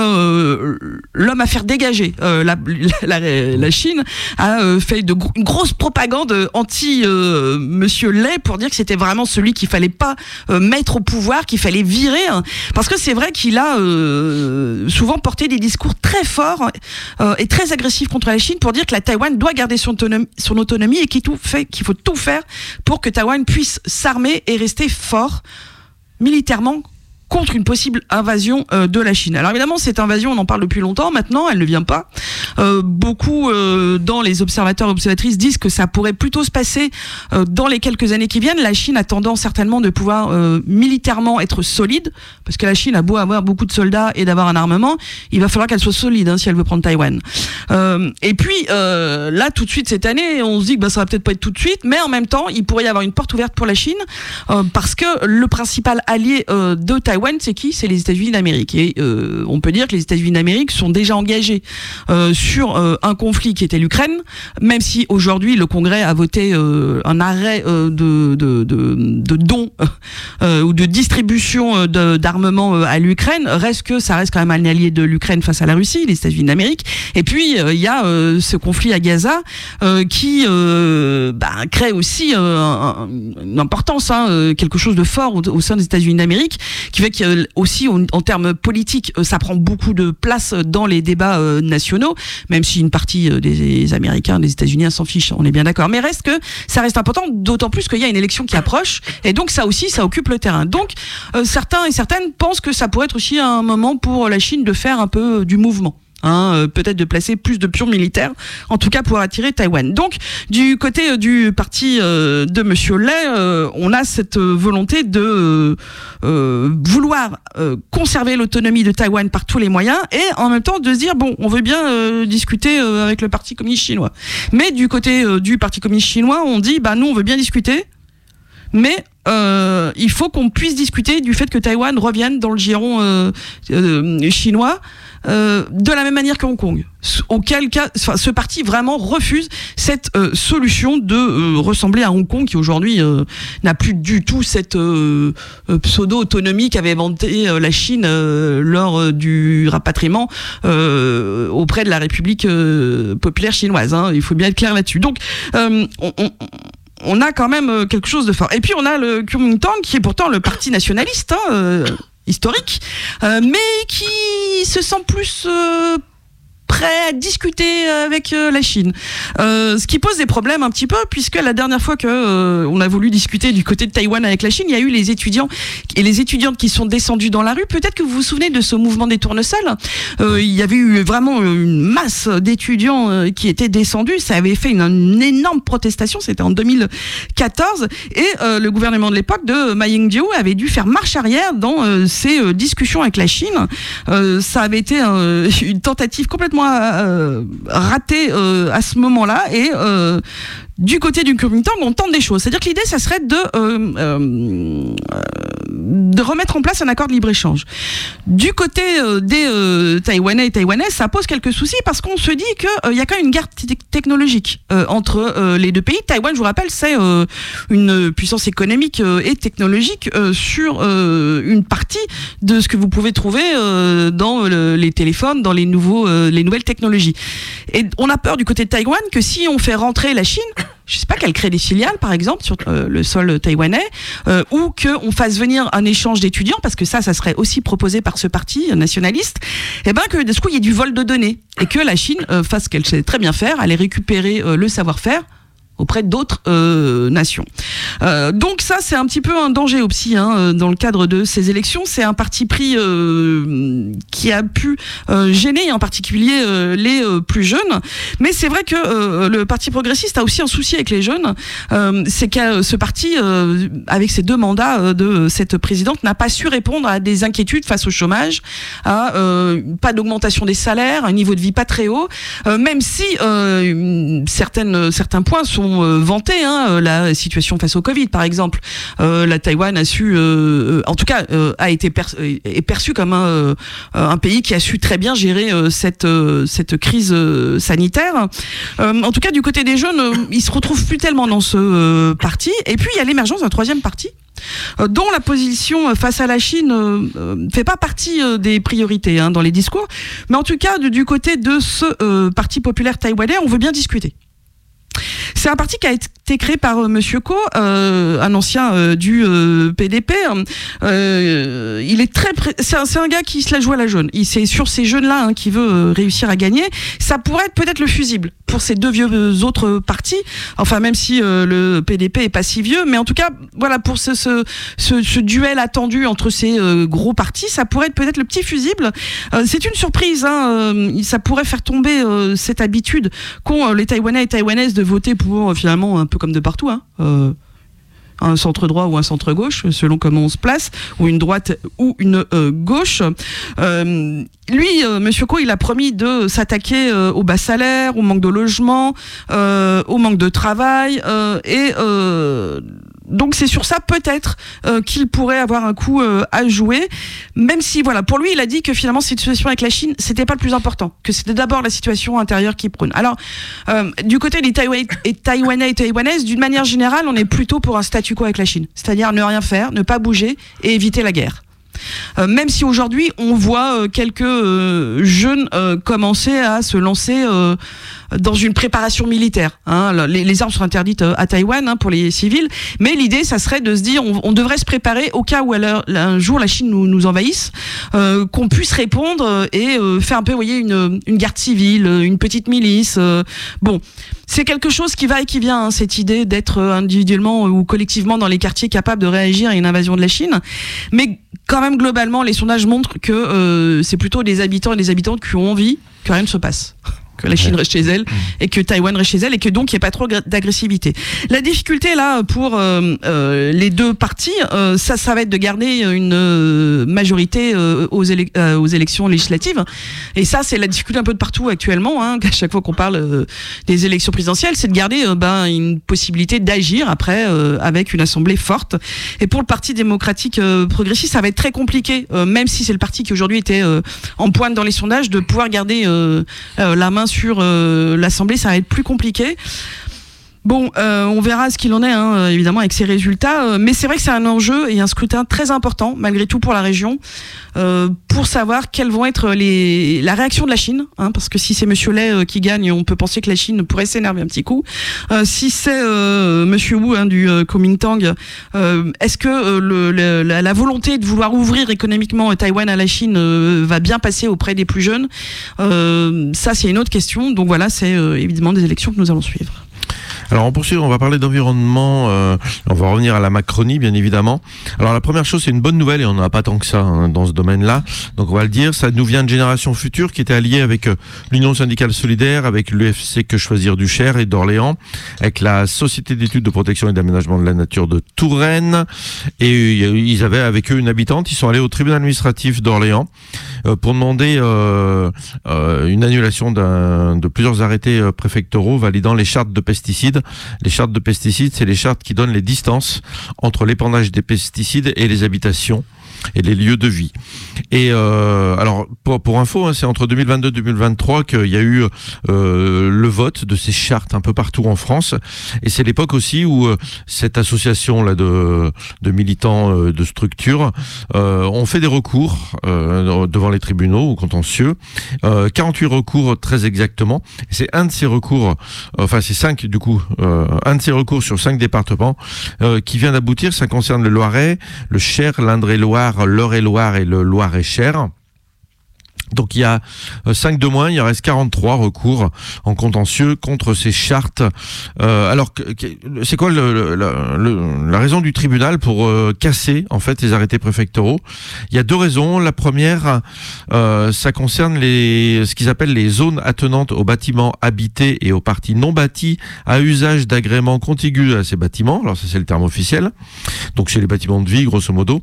l'homme à faire dégager. <laughs> La, Chine a fait de gro- une grosse propagande anti Monsieur Lay pour dire que c'était vraiment celui qu'il fallait pas mettre au pouvoir, qu'il fallait virer, hein. parce que c'est vrai qu'il a souvent porté des discours très forts et très agressifs contre la Chine pour dire que la Taïwan doit garder son autonomie, et qu'il faut tout faire pour que Taïwan puisse s'armer et rester fort militairement contre une possible invasion euh, de la Chine. Alors évidemment, cette invasion, on en parle depuis longtemps maintenant, elle ne vient pas. Euh, beaucoup euh, dans les observateurs et observatrices disent que ça pourrait plutôt se passer euh, dans les quelques années qui viennent. La Chine a tendance certainement de pouvoir euh, militairement être solide, parce que la Chine a beau avoir beaucoup de soldats et d'avoir un armement, il va falloir qu'elle soit solide hein, si elle veut prendre Taïwan. Euh, et puis là, tout de suite cette année, on se dit que bah, ça va peut-être pas être tout de suite, mais en même temps, il pourrait y avoir une porte ouverte pour la Chine, parce que le principal allié de Taïwan, c'est qui? C'est les États-Unis d'Amérique. Et euh, on peut dire que les États-Unis d'Amérique sont déjà engagés euh, sur euh, un conflit qui était l'Ukraine, même si aujourd'hui le Congrès a voté un arrêt de, de, dons <laughs> ou de distribution d'armement à l'Ukraine, reste que ça reste quand même un allié de l'Ukraine face à la Russie, les États-Unis d'Amérique. Et puis il y a ce conflit à Gaza qui bah, crée aussi un- une importance, hein, quelque chose de fort au, sein des États-Unis d'Amérique, qui fait que euh, aussi en, termes politiques, euh, ça prend beaucoup de place dans les débats euh, nationaux, même si une partie euh, des Américains, des États-Unis s'en fichent, on est bien d'accord. Mais reste que ça reste important, d'autant plus qu'il y a une élection qui approche, et donc ça aussi, ça occupe le terrain. Donc certains et certaines pensent que ça pourrait être aussi un moment pour la Chine de faire un peu du mouvement. Hein, euh, peut-être de placer plus de pions militaires, en tout cas pour attirer Taïwan. Donc, du côté euh, du parti euh, de Monsieur Lay, euh, on a cette euh, volonté de euh, vouloir conserver l'autonomie de Taïwan par tous les moyens et en même temps de se dire bon, on veut bien discuter avec le Parti communiste chinois. Mais du côté du Parti communiste chinois, on dit bah nous on veut bien discuter, mais euh, il faut qu'on puisse discuter du fait que Taïwan revienne dans le giron euh, euh, chinois euh, de la même manière que Hong Kong. Auquel cas, ce parti vraiment refuse cette euh, solution de euh, ressembler à Hong Kong qui aujourd'hui n'a plus du tout cette pseudo-autonomie qu'avait inventée la Chine lors du rapatriement auprès de la République populaire chinoise. hein. Il faut bien être clair là-dessus. Donc, on, a quand même quelque chose de fort. Et puis on a le Kuomintang qui est pourtant le parti nationaliste hein, historique, euh, mais qui se sent plus euh, prêt à discuter avec euh, la Chine. Euh, ce qui pose des problèmes un petit peu, puisque la dernière fois que euh, on a voulu discuter du côté de Taïwan avec la Chine, il y a eu les étudiants et les étudiantes qui sont descendus dans la rue. Peut-être que vous vous souvenez de ce mouvement des tournesols. Euh, il y avait eu vraiment une masse d'étudiants euh, qui étaient descendus. Ça avait fait une, une énorme protestation. C'était en 2014 et euh, le gouvernement de l'époque de Ma Ying-jeou avait dû faire marche arrière dans euh, ses euh, discussions avec la Chine. Euh, ça avait été euh, une tentative complètement euh, ratée euh, à ce moment-là et euh, du côté du Kuomintang, on tente des choses. C'est-à-dire que l'idée, ça serait de, euh, euh, de remettre en place un accord de libre-échange. Du côté euh, des euh, Taïwanais et Taïwanaises, ça pose quelques soucis parce qu'on se dit qu'il y a quand même une guerre technologique euh, entre euh, les deux pays. Taïwan, je vous rappelle, c'est euh, une puissance économique euh, et technologique euh, sur euh, une partie de ce que vous pouvez trouver euh, dans le- les téléphones, dans les, nouveaux, euh, les nouvelles technologies. Et on a peur du côté de Taïwan que si on fait rentrer la Chine, je sais pas qu'elle crée des filiales par exemple sur euh, le sol taïwanais euh, ou qu'on fasse venir un échange d'étudiants parce que ça ça serait aussi proposé par ce parti nationaliste et ben que de ce coup il y ait du vol de données et que la Chine euh, fasse ce qu'elle sait très bien faire aller récupérer euh, le savoir-faire auprès d'autres euh, nations. Euh, donc ça, c'est un petit peu un danger aussi hein, euh, dans le cadre de ces élections. C'est un parti pris euh, qui a pu euh, gêner en particulier euh, les plus jeunes. Mais c'est vrai que le Parti progressiste a aussi un souci avec les jeunes. C'est que ce parti, avec ses deux mandats de cette présidente, n'a pas su répondre à des inquiétudes face au chômage, à pas d'augmentation des salaires, un niveau de vie pas très haut, même si certaines, certains points sont euh, vanté hein, la situation face au Covid, par exemple. Euh, la Taïwan a su, euh, en tout cas, a été est perçu comme un, pays qui a su très bien gérer cette crise sanitaire. en tout cas, du côté des jeunes, ils se retrouvent plus tellement dans ce parti. Et puis, il y a l'émergence d'un troisième parti dont la position face à la Chine ne fait pas partie des priorités hein, dans les discours, mais en tout cas du côté de ce Parti populaire taïwanais, on veut bien discuter. C'est un parti qui a été créé par euh, Monsieur Ko, euh, un ancien euh, du PDP. il est très, c'est un, gars qui se la joue à la jaune. Il c'est sur ces jeunes-là hein, qui veut réussir à gagner. Ça pourrait être peut-être le fusible pour ces deux vieux autres partis. Enfin, même si le PDP est pas si vieux, mais en tout cas, voilà pour ce, duel attendu entre ces gros partis, ça pourrait être peut-être le petit fusible. c'est une surprise. Hein, ça pourrait faire tomber cette habitude qu'ont les Taïwanais et Taïwanaises de voter pour finalement un peu comme de partout. Hein, euh, un centre droit ou un centre gauche, selon comment on se place, ou une droite ou une euh, gauche. Euh, lui, Monsieur Co, il a promis de s'attaquer au bas salaire, au manque de logement, au manque de travail et donc c'est sur ça peut-être euh, qu'il pourrait avoir un coup euh, à jouer, même si voilà pour lui il a dit que finalement cette situation avec la Chine c'était pas le plus important, que c'était d'abord la situation intérieure qui prône. Alors euh, du côté des Taïwanais et Taïwanais et Taïwanaises, d'une manière générale, on est plutôt pour un statu quo avec la Chine, c'est-à-dire ne rien faire, ne pas bouger et éviter la guerre. Même si aujourd'hui on voit quelques jeunes commencer à se lancer dans une préparation militaire. Hein. Les, armes sont interdites à Taïwan hein, pour les civils, mais l'idée, ça serait de se dire, on, devrait se préparer au cas où un jour la Chine nous, envahisse, qu'on puisse répondre et faire un peu, vous voyez, une, une garde civile, une petite milice. bon, c'est quelque chose qui va et qui vient, hein, cette idée d'être individuellement ou collectivement dans les quartiers capables de réagir à une invasion de la Chine, mais quand même globalement, les sondages montrent que euh, c'est plutôt des habitants et des habitantes qui ont envie que rien ne se passe que la Chine reste chez elle et que Taïwan reste chez elle et que donc il n'y ait pas trop d'agressivité. La difficulté là pour euh, euh, les deux partis, euh, ça, ça va être de garder une majorité aux, aux, élections législatives. Et ça, c'est la difficulté un peu de partout actuellement. Hein, <laughs> à chaque fois qu'on parle des élections présidentielles, c'est de garder ben, une possibilité d'agir après avec une assemblée forte. Et pour le Parti démocratique progressiste, ça va être très compliqué, même si c'est le parti qui aujourd'hui était en pointe dans les sondages, de pouvoir garder la main sur euh, l'Assemblée, ça va être plus compliqué. Bon, euh, on verra ce qu'il en est, hein, évidemment, avec ces résultats. Euh, mais c'est vrai que c'est un enjeu et un scrutin très important, malgré tout, pour la région, pour savoir quelles vont être les, la réaction de la Chine. Hein, parce que si c'est Monsieur Lay qui gagne, on peut penser que la Chine pourrait s'énerver un petit coup. si c'est Monsieur Wu hein, du Kuomintang, est-ce que le, la, la, volonté de vouloir ouvrir économiquement Taïwan à la Chine va bien passer auprès des plus jeunes? Ça, c'est une autre question. Donc voilà, c'est évidemment des élections que nous allons suivre. Alors on poursuit, on va parler d'environnement, euh, on va revenir à la Macronie bien évidemment. Alors la première chose c'est une bonne nouvelle et on n'en a pas tant que ça hein, dans ce domaine-là, donc on va le dire, ça nous vient de Génération Future qui était alliée avec euh, l'Union syndicale solidaire, avec l'UFC Que Choisir du Cher et d'Orléans, avec la Société d'études de protection et d'aménagement de la nature de Touraine. Et euh, ils avaient avec eux une habitante, ils sont allés au tribunal administratif d'Orléans pour demander une annulation de plusieurs arrêtés préfectoraux validant les chartes de les chartes de pesticides, c'est les chartes qui donnent les distances entre l'épandage des pesticides et les habitations et les lieux de vie. Et euh, alors pour, info, hein, c'est entre 2022 et 2023 qu'il y a eu euh, le vote de ces chartes un peu partout en France. Et c'est l'époque aussi où euh, cette association là de, militants euh, de structures ont fait des recours devant les tribunaux ou contentieux. 48 recours très exactement. C'est un de ces recours, enfin c'est cinq du coup, un de ces recours sur cinq départements qui vient d'aboutir. Ça concerne le Loiret, le Cher, l'Indre-et-Loire l'Eure-et-Loire et le Loir-et-Cher. Donc il y a 5 euh, de moins, il reste 43 recours en contentieux contre ces chartes. Euh, alors c'est quoi le, la raison du tribunal pour euh, casser en fait les arrêtés préfectoraux? Il y a deux raisons. La première, euh, ça concerne les ce qu'ils appellent les zones attenantes aux bâtiments habités et aux parties non bâties à usage d'agréments contigus à ces bâtiments. Alors ça c'est le terme officiel. Donc c'est les bâtiments de vie grosso modo.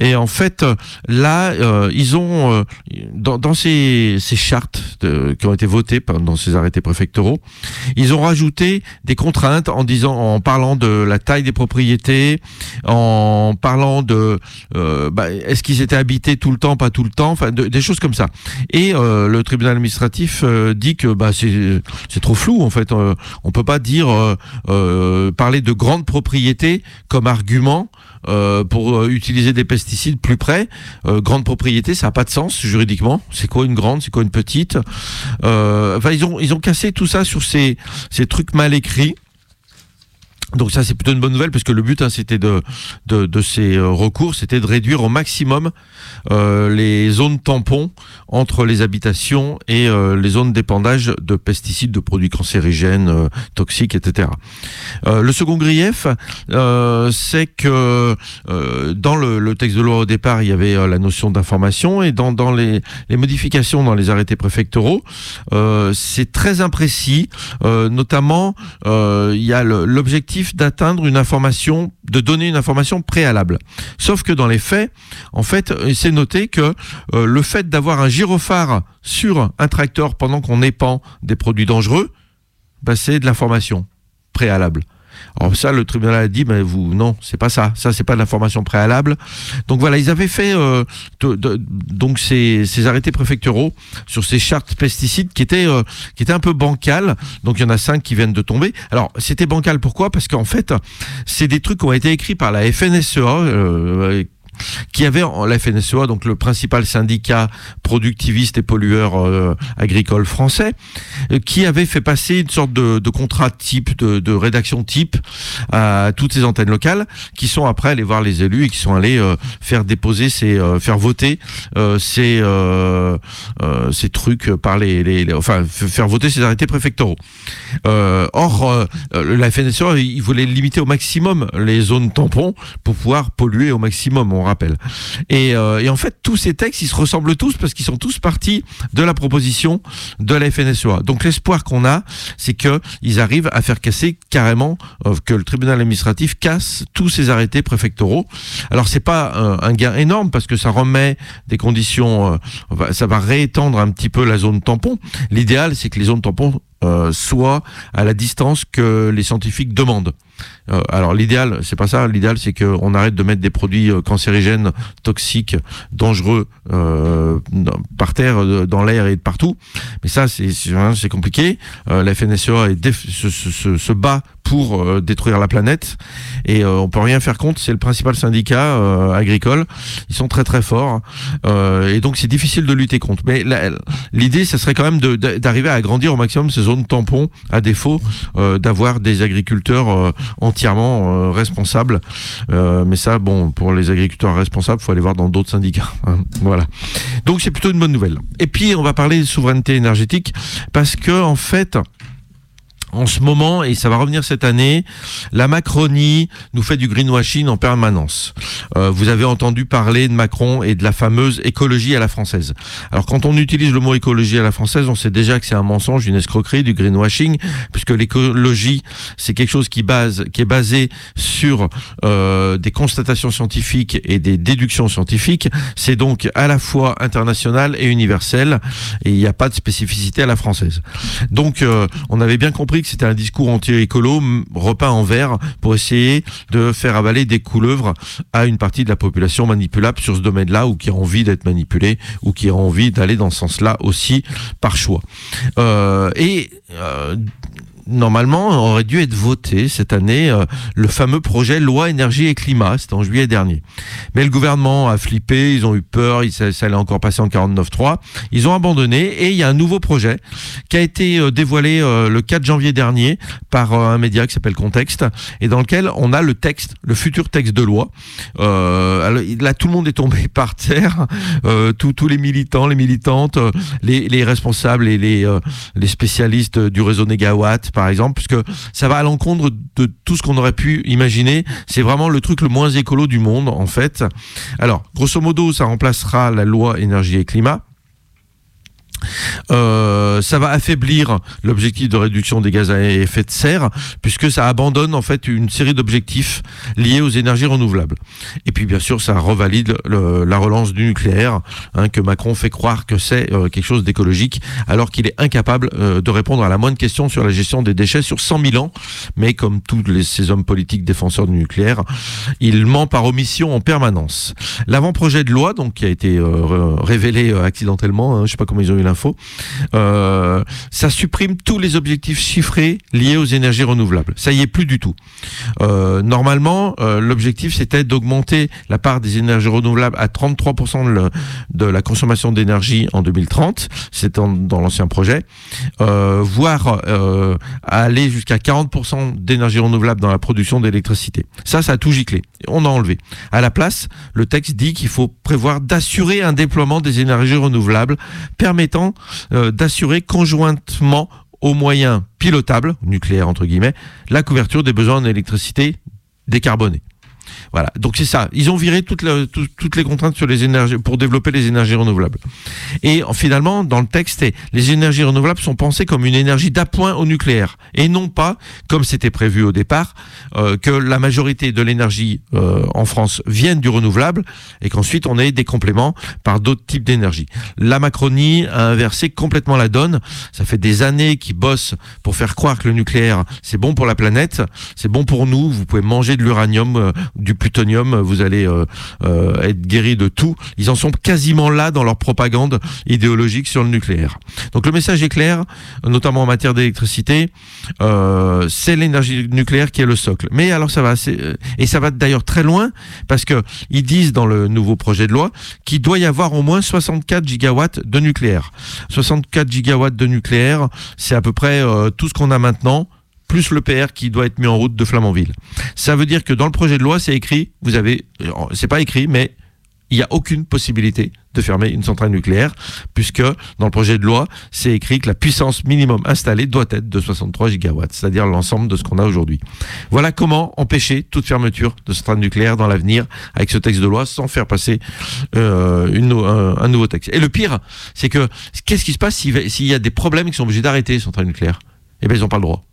Et en fait là ils ont dans, ces, chartes qui ont été votées dans ces arrêtés préfectoraux, ils ont rajouté des contraintes en disant, en parlant de la taille des propriétés, en parlant de, euh, bah, est-ce qu'ils étaient habités tout le temps, pas tout le temps, enfin de- des choses comme ça. Et euh, le tribunal administratif euh, dit que bah, c'est trop flou en fait. On peut pas dire parler de grandes propriétés comme argument euh, pour euh, utiliser des pesticides plus près. Euh, grande propriété, ça n'a pas de sens juridiquement. C'est quoi une grande, c'est quoi une petite? Euh, Enfin, ils ont ils ont cassé tout ça sur ces ces trucs mal écrits. Donc ça c'est plutôt une bonne nouvelle parce que le but hein, c'était de, de ces euh, recours c'était de réduire au maximum euh, les zones tampons entre les habitations et euh, les zones d'épandage de pesticides, de produits cancérigènes, toxiques, etc. Le second grief, c'est que dans le, texte de loi au départ, il y avait la notion d'information et dans, dans les, les modifications dans les arrêtés préfectoraux, c'est très imprécis. Notamment, il y a le- d'atteindre une information, de donner une information préalable. Sauf que dans les faits, en fait, euh, c'est noté que euh, le fait d'avoir un gyrophare sur un tracteur pendant qu'on épand des produits dangereux, bah, c'est de l'information préalable. Alors ça, le tribunal a dit, mais vous, non, c'est pas ça. Ça, c'est pas de l'information préalable. Donc voilà, ils avaient fait euh, donc ces, ces arrêtés préfectoraux sur ces chartes pesticides qui étaient euh, qui étaient un peu bancales. Donc il y en a cinq qui viennent de tomber. Alors c'était bancal pourquoi? Parce qu'en fait, c'est des trucs qui ont été écrits par la FNSEA. euh, qui avait la FNSEA, donc le principal syndicat productiviste et pollueur euh, agricole français, euh, qui avait fait passer une sorte de, contrat type, de, rédaction type à toutes ces antennes locales, qui sont après allés voir les élus et qui sont allés euh, faire déposer ces, faire voter ces, ces trucs par les, les- enfin faire voter ces arrêtés préfectoraux. Or, la FNSEA, il voulait limiter au maximum les zones tampons pour pouvoir polluer au maximum, on rappelle. Et, euh, et en fait, tous ces textes, ils se ressemblent tous parce qu'ils sont tous partis de la proposition de la FNSEA. Donc l'espoir qu'on a, c'est que ils arrivent à faire casser carrément, euh, que le tribunal administratif casse tous ces arrêtés préfectoraux. Alors c'est pas euh, un gain énorme parce que ça remet des conditions, ça va réétendre un petit peu la zone tampon. L'idéal, c'est que les zones tampons euh, soient à la distance que les scientifiques demandent. Euh, alors l'idéal, c'est pas ça. L'idéal, c'est qu'on arrête de mettre des produits euh, cancérigènes, toxiques, dangereux euh, par terre, dans l'air et partout. Mais ça, c'est compliqué. Euh, la FNSEA déf- se, se- se- bat pour détruire la planète et on peut rien faire contre. C'est le principal syndicat agricole. Ils sont très très forts et donc c'est difficile de lutter contre. Mais l'idée, ça serait quand même d'arriver à agrandir au maximum ces zones tampons, à défaut d'avoir des agriculteurs entièrement euh, responsables. Euh, mais ça, bon, pour les agriculteurs responsables, faut aller voir dans d'autres syndicats. hein. voilà. Donc c'est plutôt une bonne nouvelle. Et puis on va parler de souveraineté énergétique parce que en fait. En ce moment, et ça va revenir cette année, la Macronie nous fait du greenwashing en permanence. Euh, vous avez entendu parler de Macron et de la fameuse écologie à la française. Alors quand on utilise le mot écologie à la française, on sait déjà que c'est un mensonge, une escroquerie, du greenwashing, puisque l'écologie, c'est quelque chose qui, base, qui est basé sur euh, des constatations scientifiques et des déductions scientifiques. C'est donc à la fois international et universel, et il n'y a pas de spécificité à la française. Donc euh, on avait bien compris que c'était un discours anti-écolo repeint en vert pour essayer de faire avaler des couleuvres à une partie de la population manipulable sur ce domaine-là ou qui a envie d'être manipulée ou qui a envie d'aller dans ce sens-là aussi par choix. Euh, et euh, normalement aurait dû être voté cette année euh, le fameux projet loi énergie et climat, c'était en juillet dernier. Mais le gouvernement a flippé, ils ont eu peur, ça, ça allait encore passer en 49.3, ils ont abandonné. Et il y a un nouveau projet qui a été euh, dévoilé euh, le 4 janvier dernier par euh, un média qui s'appelle Contexte et dans lequel on a le texte, le futur texte de loi. Euh, là, tout le monde est tombé <laughs> par terre, euh, tous les militants, les militantes, les, les responsables et les, les spécialistes du réseau Négawatt, par exemple, puisque ça va à l'encontre de tout ce qu'on aurait pu imaginer. C'est vraiment le truc le moins écolo du monde, en fait. Alors, grosso modo, ça remplacera la loi énergie et climat. Euh, ça va affaiblir l'objectif de réduction des gaz à effet de serre puisque ça abandonne en fait une série d'objectifs liés aux énergies renouvelables. Et puis bien sûr, ça revalide la relance du nucléaire hein, que Macron fait croire que c'est euh, quelque chose d'écologique alors qu'il est incapable euh, de répondre à la moindre question sur la gestion des déchets sur 100 000 ans. Mais comme tous ces hommes politiques défenseurs du nucléaire, il ment par omission en permanence. L'avant-projet de loi, donc qui a été euh, ré- révélé accidentellement, hein, je sais pas comment ils ont eu l'info, euh, ça supprime tous les objectifs chiffrés liés aux énergies renouvelables. Ça y est plus du tout. Euh, normalement, euh, l'objectif c'était d'augmenter la part des énergies renouvelables à 33% de, la consommation d'énergie en 2030. C'est en- dans l'ancien projet, voire aller jusqu'à 40% d'énergie renouvelable dans la production d'électricité. Ça, ça a tout giclé. On a enlevé. À la place, le texte dit qu'il faut prévoir d'assurer un déploiement des énergies renouvelables permettant euh, d'assurer conjointement aux moyens pilotables, nucléaires entre guillemets, la couverture des besoins en électricité décarbonée. Voilà, donc c'est ça. Ils ont viré toutes, le- tout- toutes les contraintes sur les énergies pour développer les énergies renouvelables. Et en- finalement, dans le texte, les énergies renouvelables sont pensées comme une énergie d'appoint au nucléaire et non pas, comme c'était prévu au départ, euh, que la majorité de l'énergie euh, en France vienne du renouvelable et qu'ensuite on ait des compléments par d'autres types d'énergie. La Macronie a inversé complètement la donne. Ça fait des années qu'ils bossent pour faire croire que le nucléaire c'est bon pour la planète, c'est bon pour nous. Vous pouvez manger de l'uranium, euh, du plutonium, vous allez euh, euh, être guéri de tout. Ils en sont quasiment là dans leur propagande idéologique sur le nucléaire. Donc le message est clair, notamment en matière d'électricité. Euh, c'est l'énergie nucléaire qui est le socle. Mais alors ça va assez, et ça va d'ailleurs très loin parce que ils disent dans le nouveau projet de loi qu'il doit y avoir au moins 64 gigawatts de nucléaire. 64 gigawatts de nucléaire, c'est à peu près tout ce qu'on a maintenant plus le PR qui doit être mis en route de Flamanville. Ça veut dire que dans le projet de loi, c'est écrit, vous avez, c'est pas écrit, mais il n'y a aucune possibilité de fermer une centrale nucléaire, puisque dans le projet de loi, c'est écrit que la puissance minimum installée doit être de 63 gigawatts, c'est-à-dire l'ensemble de ce qu'on a aujourd'hui. Voilà comment empêcher toute fermeture de centrale nucléaire dans l'avenir avec ce texte de loi sans faire passer euh, un, un nouveau texte. Et le pire, c'est que qu'est-ce qui se passe s'il y a des problèmes qui sont obligés d'arrêter les centrales nucléaires? Eh bien, ils n'ont pas le droit.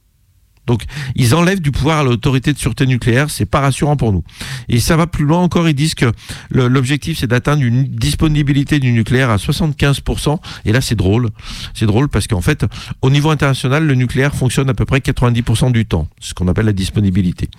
Donc, ils enlèvent du pouvoir à l'autorité de sûreté nucléaire, c'est pas rassurant pour nous. Et ça va plus loin encore, ils disent que l'objectif c'est d'atteindre une disponibilité du nucléaire à 75%. Et là, c'est drôle. C'est drôle parce qu'en fait, au niveau international, le nucléaire fonctionne à peu près 90% du temps, ce qu'on appelle la disponibilité.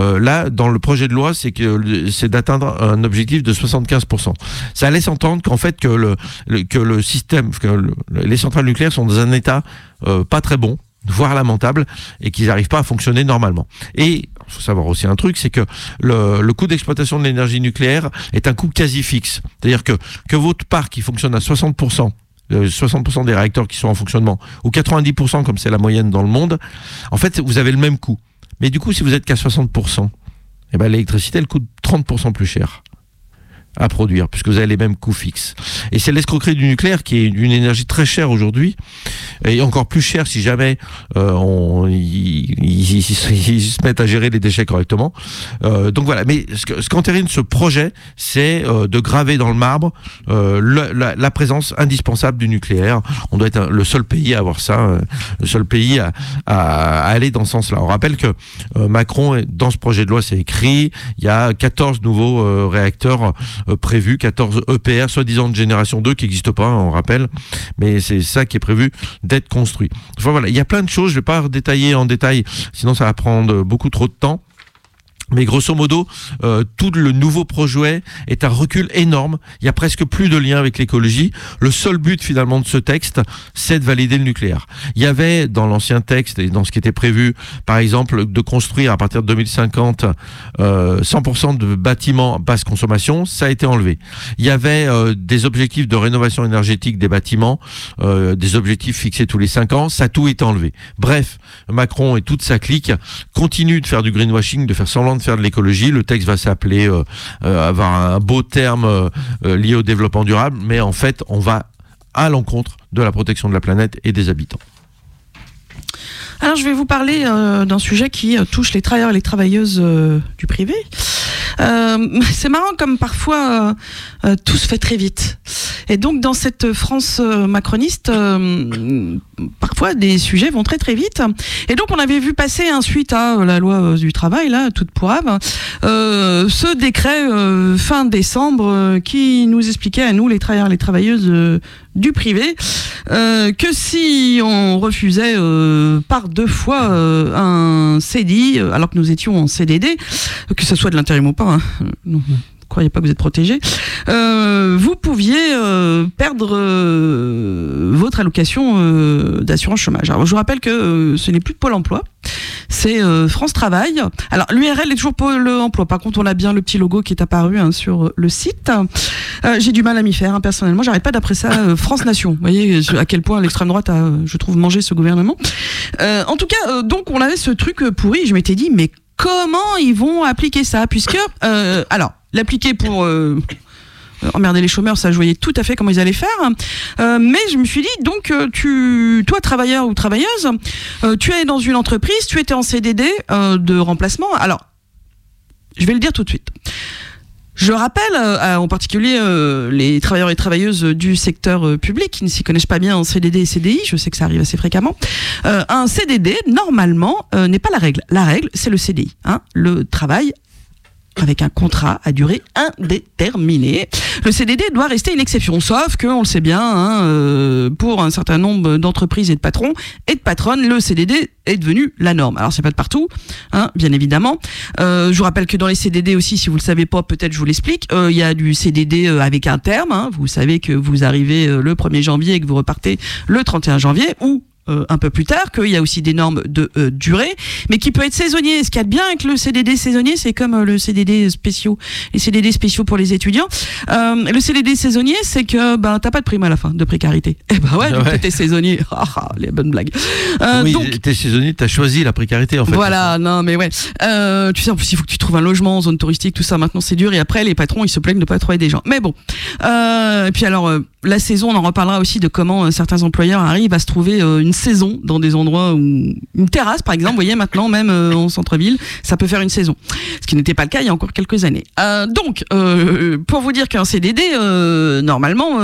Euh, là, dans le projet de loi, c'est que c'est d'atteindre un objectif de 75%. Ça laisse entendre qu'en fait que le, que le système, que le- les centrales nucléaires sont dans un état euh, pas très bon voire lamentable, et qu'ils n'arrivent pas à fonctionner normalement. Et il faut savoir aussi un truc, c'est que le, coût d'exploitation de l'énergie nucléaire est un coût quasi fixe. C'est-à-dire que, que votre parc qui fonctionne à 60%, euh, 60% des réacteurs qui sont en fonctionnement, ou 90% comme c'est la moyenne dans le monde, en fait, vous avez le même coût. Mais du coup, si vous êtes qu'à 60%, eh ben, l'électricité, elle coûte 30% plus cher à produire, puisque vous avez les mêmes coûts fixes. Et c'est l'escroquerie du nucléaire qui est une énergie très chère aujourd'hui, et encore plus chère si jamais euh, on, ils, <laughs> se- mettent à gérer les déchets correctement. Euh, donc voilà, mais ce que- ce qu'entérine ce projet, c'est euh, de graver dans le marbre euh, la, la présence indispensable du nucléaire. On doit être le seul pays à avoir ça, euh, le seul pays à, à- à aller dans ce sens-là. On rappelle que Macron, dans ce projet de loi, c'est écrit, il y a 14 nouveaux réacteurs euh, prévus, 14 EPR, soi-disant de génération 2, qui n'existent pas, on rappelle, mais c'est ça qui est prévu d'être construit. Enfin voilà, il y a plein de choses, je vais pas détailler en détail, sinon ça va prendre beaucoup trop de temps. Mais grosso modo, euh, tout le nouveau projet est un recul énorme. Il y a presque plus de lien avec l'écologie. Le seul but finalement de ce texte, c'est de valider le nucléaire. Il y avait dans l'ancien texte et dans ce qui était prévu, par exemple, de construire à partir de 2050 euh, 100% de bâtiments basse consommation. Ça a été enlevé. Il y avait euh, des objectifs de rénovation énergétique des bâtiments, euh, des objectifs fixés tous les 5 ans. Ça a tout été enlevé. Bref, Macron et toute sa clique continuent de faire du greenwashing, de faire semblant faire de l'écologie. Le texte va s'appeler, euh, euh, avoir un beau terme euh, lié au développement durable, mais en fait, on va à l'encontre de la protection de la planète et des habitants. Alors je vais vous parler d'un sujet qui touche les travailleurs et les travailleuses du privé. Euh, <laughs> c'est marrant comme parfois euh, euh, tout se fait très vite. Et donc dans cette France macroniste, parfois des sujets vont très très vite. Et donc on avait vu passer hein, suite à la loi du travail, là, toute pourrave, ce décret fin décembre qui nous expliquait à nous, les travailleurs les travailleuses du privé, que si on refusait par deux fois un CDI, alors que nous étions en CDD, que ce soit de l'intérim pas, hein, non, croyez pas que vous êtes protégé, euh, vous pouviez euh, perdre euh, votre allocation euh, d'assurance chômage. Alors je vous rappelle que euh, ce n'est plus Pôle Emploi, c'est euh, France Travail. Alors l'URL est toujours Pôle Emploi. Par contre, on a bien le petit logo qui est apparu hein, sur le site. J'ai du mal à m'y faire hein, personnellement. J'arrête pas d'après ça euh, France Nation. Vous voyez à quel point l'extrême droite a, je trouve, mangé ce gouvernement. Euh, en tout cas, euh, donc on avait ce truc pourri. Je m'étais dit, mais comment ils vont appliquer ça Puisque, euh, alors, l'appliquer pour euh, emmerder les chômeurs, ça je voyais tout à fait comment ils allaient faire. Euh, mais je me suis dit, donc, euh, tu, toi, travailleur ou travailleuse, euh, tu es dans une entreprise, tu étais en CDD euh, de remplacement. Alors, je vais le dire tout de suite. Je rappelle, euh, en particulier euh, les travailleurs et travailleuses du secteur euh, public qui ne s'y connaissent pas bien en CDD et CDI, je sais que ça arrive assez fréquemment. Un CDD, normalement, n'est pas la règle. La règle, c'est le CDI, hein, le travail avec un contrat à durée indéterminée. Le CDD doit rester une exception, sauf que, on le sait bien, hein, euh, pour un certain nombre d'entreprises et de patrons et de patronnes, le CDD est devenu la norme. Alors c'est pas de partout, hein, bien évidemment. Euh, je vous rappelle que dans les CDD aussi, si vous le savez pas, peut-être je vous l'explique, euh, il y a du CDD euh, avec un terme. hein. Vous savez que vous arrivez euh, le 1er janvier et que vous repartez le 31 janvier, ou euh, un peu plus tard, qu'il y a aussi des normes de euh, durée, mais qui peut être saisonnier. Ce qu'il y a de bien avec le CDD saisonnier, c'est comme euh, le CDD spéciaux, les CDD spéciaux pour les étudiants. Euh, le CDD saisonnier, c'est que ben t'as pas de prime à la fin de précarité. <laughs> Eh ben ouais, donc Ouais. t'étais saisonnier. <laughs> Ah, ah, les bonnes blagues. Euh, oui, donc t'es saisonnier, t'as choisi la précarité en fait. voilà, non mais ouais. Euh, tu sais, en plus, il faut que tu trouves un logement en zone touristique, tout ça. Maintenant, c'est dur. Et après, les patrons, ils se plaignent de pas trouver des gens. Mais bon. Euh, et puis alors, euh, la saison, on en reparlera aussi de comment certains employeurs arrivent à se trouver euh, une saison dans des endroits où une terrasse, par exemple, vous voyez maintenant même euh, en centre-ville, ça peut faire une saison. Ce qui n'était pas le cas il y a encore quelques années. Euh, donc, euh, pour vous dire qu'un CDD, normalement,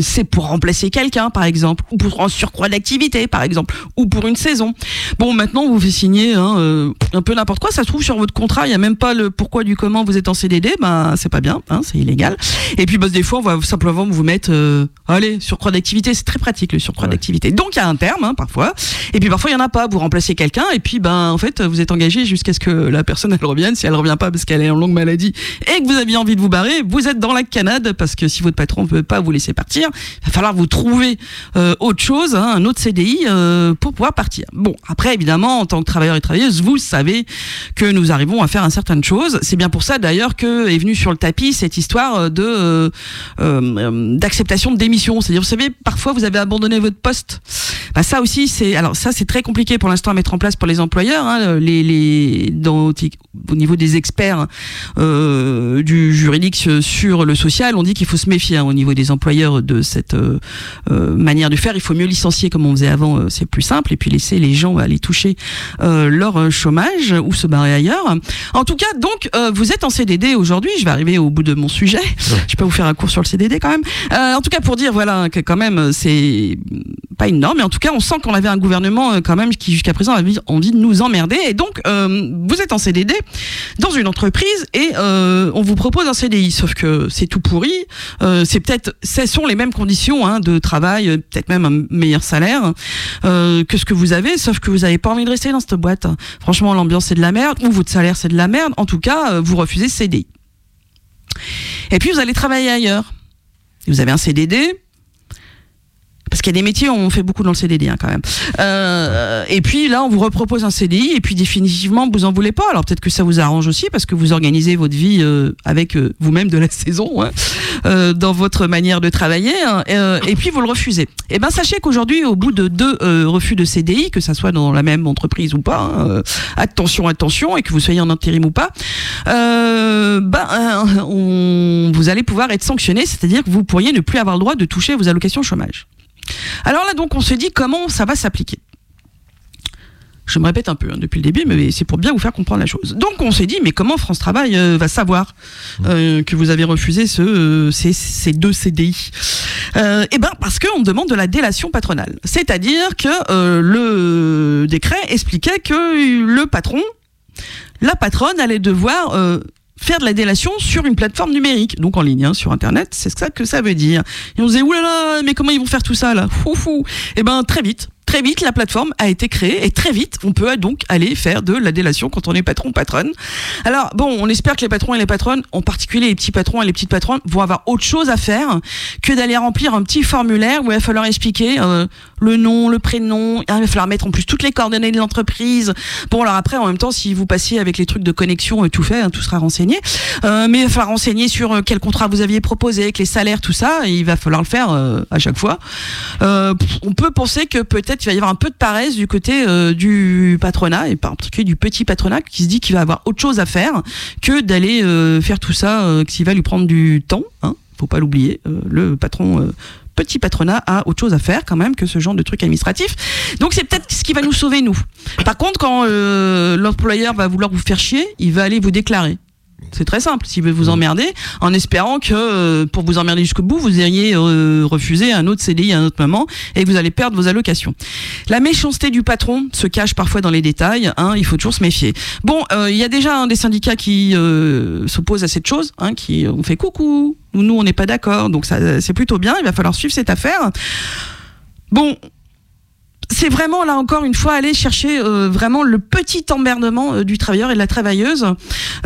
c'est pour remplacer quelqu'un, par exemple, ou pour un surcroît d'activité, par exemple, ou pour une saison. Bon, maintenant, on vous fait signer hein, un peu n'importe quoi. Ça se trouve sur votre contrat, il y a même pas le pourquoi du comment vous êtes en CDD. Ben, c'est pas bien, hein, c'est illégal. Et puis, bah, des fois, on va simplement vous mettre, allez, surcroît d'activité. C'est très pratique le surcroît d'activité. Donc, il y a un terme, hein, parfois. Et puis, parfois, il y en a pas. Vous remplacez quelqu'un, et puis, ben, en fait, vous êtes engagé jusqu'à ce que la personne elle revienne. Si elle revient pas parce qu'elle est en longue maladie et que vous aviez envie de vous barrer, vous êtes dans la canade parce que si votre patron ne peut pas vous laisser partir, il va falloir vous trouver euh, autre chose, hein, un autre CDI euh, pour pouvoir partir. Bon, après évidemment, en tant que travailleur et travailleuse, vous savez que nous arrivons à faire un certain chose. C'est bien pour ça d'ailleurs que est venue sur le tapis cette histoire de euh, euh, d'acceptation de démission. C'est-à-dire, vous savez, parfois vous avez abandonné votre poste. Bah, ça aussi, c'est alors ça c'est très compliqué pour l'instant à mettre en place pour les employeurs. Hein, les, les dans, au niveau des experts euh, du juridique sur le social, on dit qu'il faut se méfier hein, au niveau des employeurs de cette euh, euh, manière de faire. Il faut mieux licencier comme on faisait avant, euh, c'est plus simple, et puis laisser les gens aller toucher euh, leur euh, chômage ou se barrer ailleurs. En tout cas, donc euh, vous êtes en CDD aujourd'hui. Je vais arriver au bout de mon sujet. Je peux vous faire un cours sur le CDD quand même. Euh, en tout cas, pour dire voilà que quand même c'est pas une norme, mais en tout cas, on sent qu'on avait un gouvernement euh, quand même qui jusqu'à présent avait envie de nous emmerder. Et donc, euh, vous êtes en CDD dans une entreprise et euh, on vous propose un CDI, sauf que c'est tout pourri. C'est peut-être, ce sont les mêmes conditions hein, de travail, peut-être même un meilleur salaire que ce que vous avez, sauf que vous n'avez pas envie de rester dans cette boîte. Franchement, l'ambiance c'est de la merde ou votre salaire c'est de la merde. En tout cas, vous refusez CDI. Et puis vous allez travailler ailleurs. Vous avez un CDD. Parce qu'il y a des métiers où on fait beaucoup dans le CDD hein, quand même. Euh, et puis là, on vous repropose un CDI et puis définitivement, vous en voulez pas. Alors peut-être que ça vous arrange aussi parce que vous organisez votre vie euh, avec euh, vous-même de la <laughs> saison, hein, euh, dans votre manière de travailler. hein, euh, et puis vous le refusez. Et ben sachez qu'aujourd'hui, au bout de deux euh, refus de CDI, que ça soit dans la même entreprise ou pas, hein, attention, attention, et que vous soyez en intérim ou pas, ben on, vous allez pouvoir être sanctionné, c'est-à-dire que vous pourriez ne plus avoir le droit de toucher vos allocations chômage. Alors là, donc, on se dit comment ça va s'appliquer. Je me répète un peu hein, depuis le début, mais c'est pour bien vous faire comprendre la chose. Donc on s'est dit, mais comment France Travail euh, va savoir euh, que vous avez refusé ce, euh, ces, ces deux CDI Eh ben parce qu'on demande de la délation patronale. C'est-à-dire que le décret expliquait que le patron, la patronne allait devoir faire de la délation sur une plateforme numérique, donc en ligne, hein, sur Internet, c'est ça que ça veut dire. Et on se disait, oulala, mais comment ils vont faire tout ça là? Fou, fou. Eh ben très vite, très vite, la plateforme a été créée et très vite, on peut donc aller faire de la délation quand on est patron, patronne. Alors bon, on espère que les patrons et les patronnes, en particulier les petits patrons et les petites patronnes, vont avoir autre chose à faire que d'aller remplir un petit formulaire où il va falloir expliquer euh, le nom, le prénom, il va falloir mettre en plus toutes les coordonnées de l'entreprise. Bon alors après, en même temps, si vous passiez avec les trucs de connexion et tout fait, hein, tout sera renseigné. Euh, mais il va falloir renseigner sur euh, quel contrat vous aviez proposé, avec les salaires, tout ça, il va falloir le faire à chaque fois. On peut penser que peut-être il va y avoir un peu de paresse du côté euh, du patronat, et par particulier du petit patronat, qui se dit qu'il va avoir autre chose à faire que d'aller euh, faire tout ça, euh, va lui prendre du temps. Hein, faut pas l'oublier, euh, le patron. euh, Petit patronat a autre chose à faire quand même que ce genre de trucs administratifs. Donc c'est peut-être ce qui va nous sauver nous. Par contre, quand euh, l'employeur va vouloir vous faire chier, il va aller vous déclarer. C'est très simple, s'il veut vous emmerder, en espérant que euh, pour vous emmerder jusqu'au bout, vous iriez euh, refuser un autre CDI à un autre moment et que vous allez perdre vos allocations. La méchanceté du patron se cache parfois dans les détails, hein, il faut toujours se méfier. Bon, euh, il y a déjà un des syndicats qui euh, s'opposent à cette chose, hein, qui ont fait coucou, nous, nous on n'est pas d'accord, donc ça c'est plutôt bien, il va falloir suivre cette affaire. Bon, c'est vraiment là encore une fois aller chercher euh, vraiment le petit emmerdement euh, du travailleur et de la travailleuse.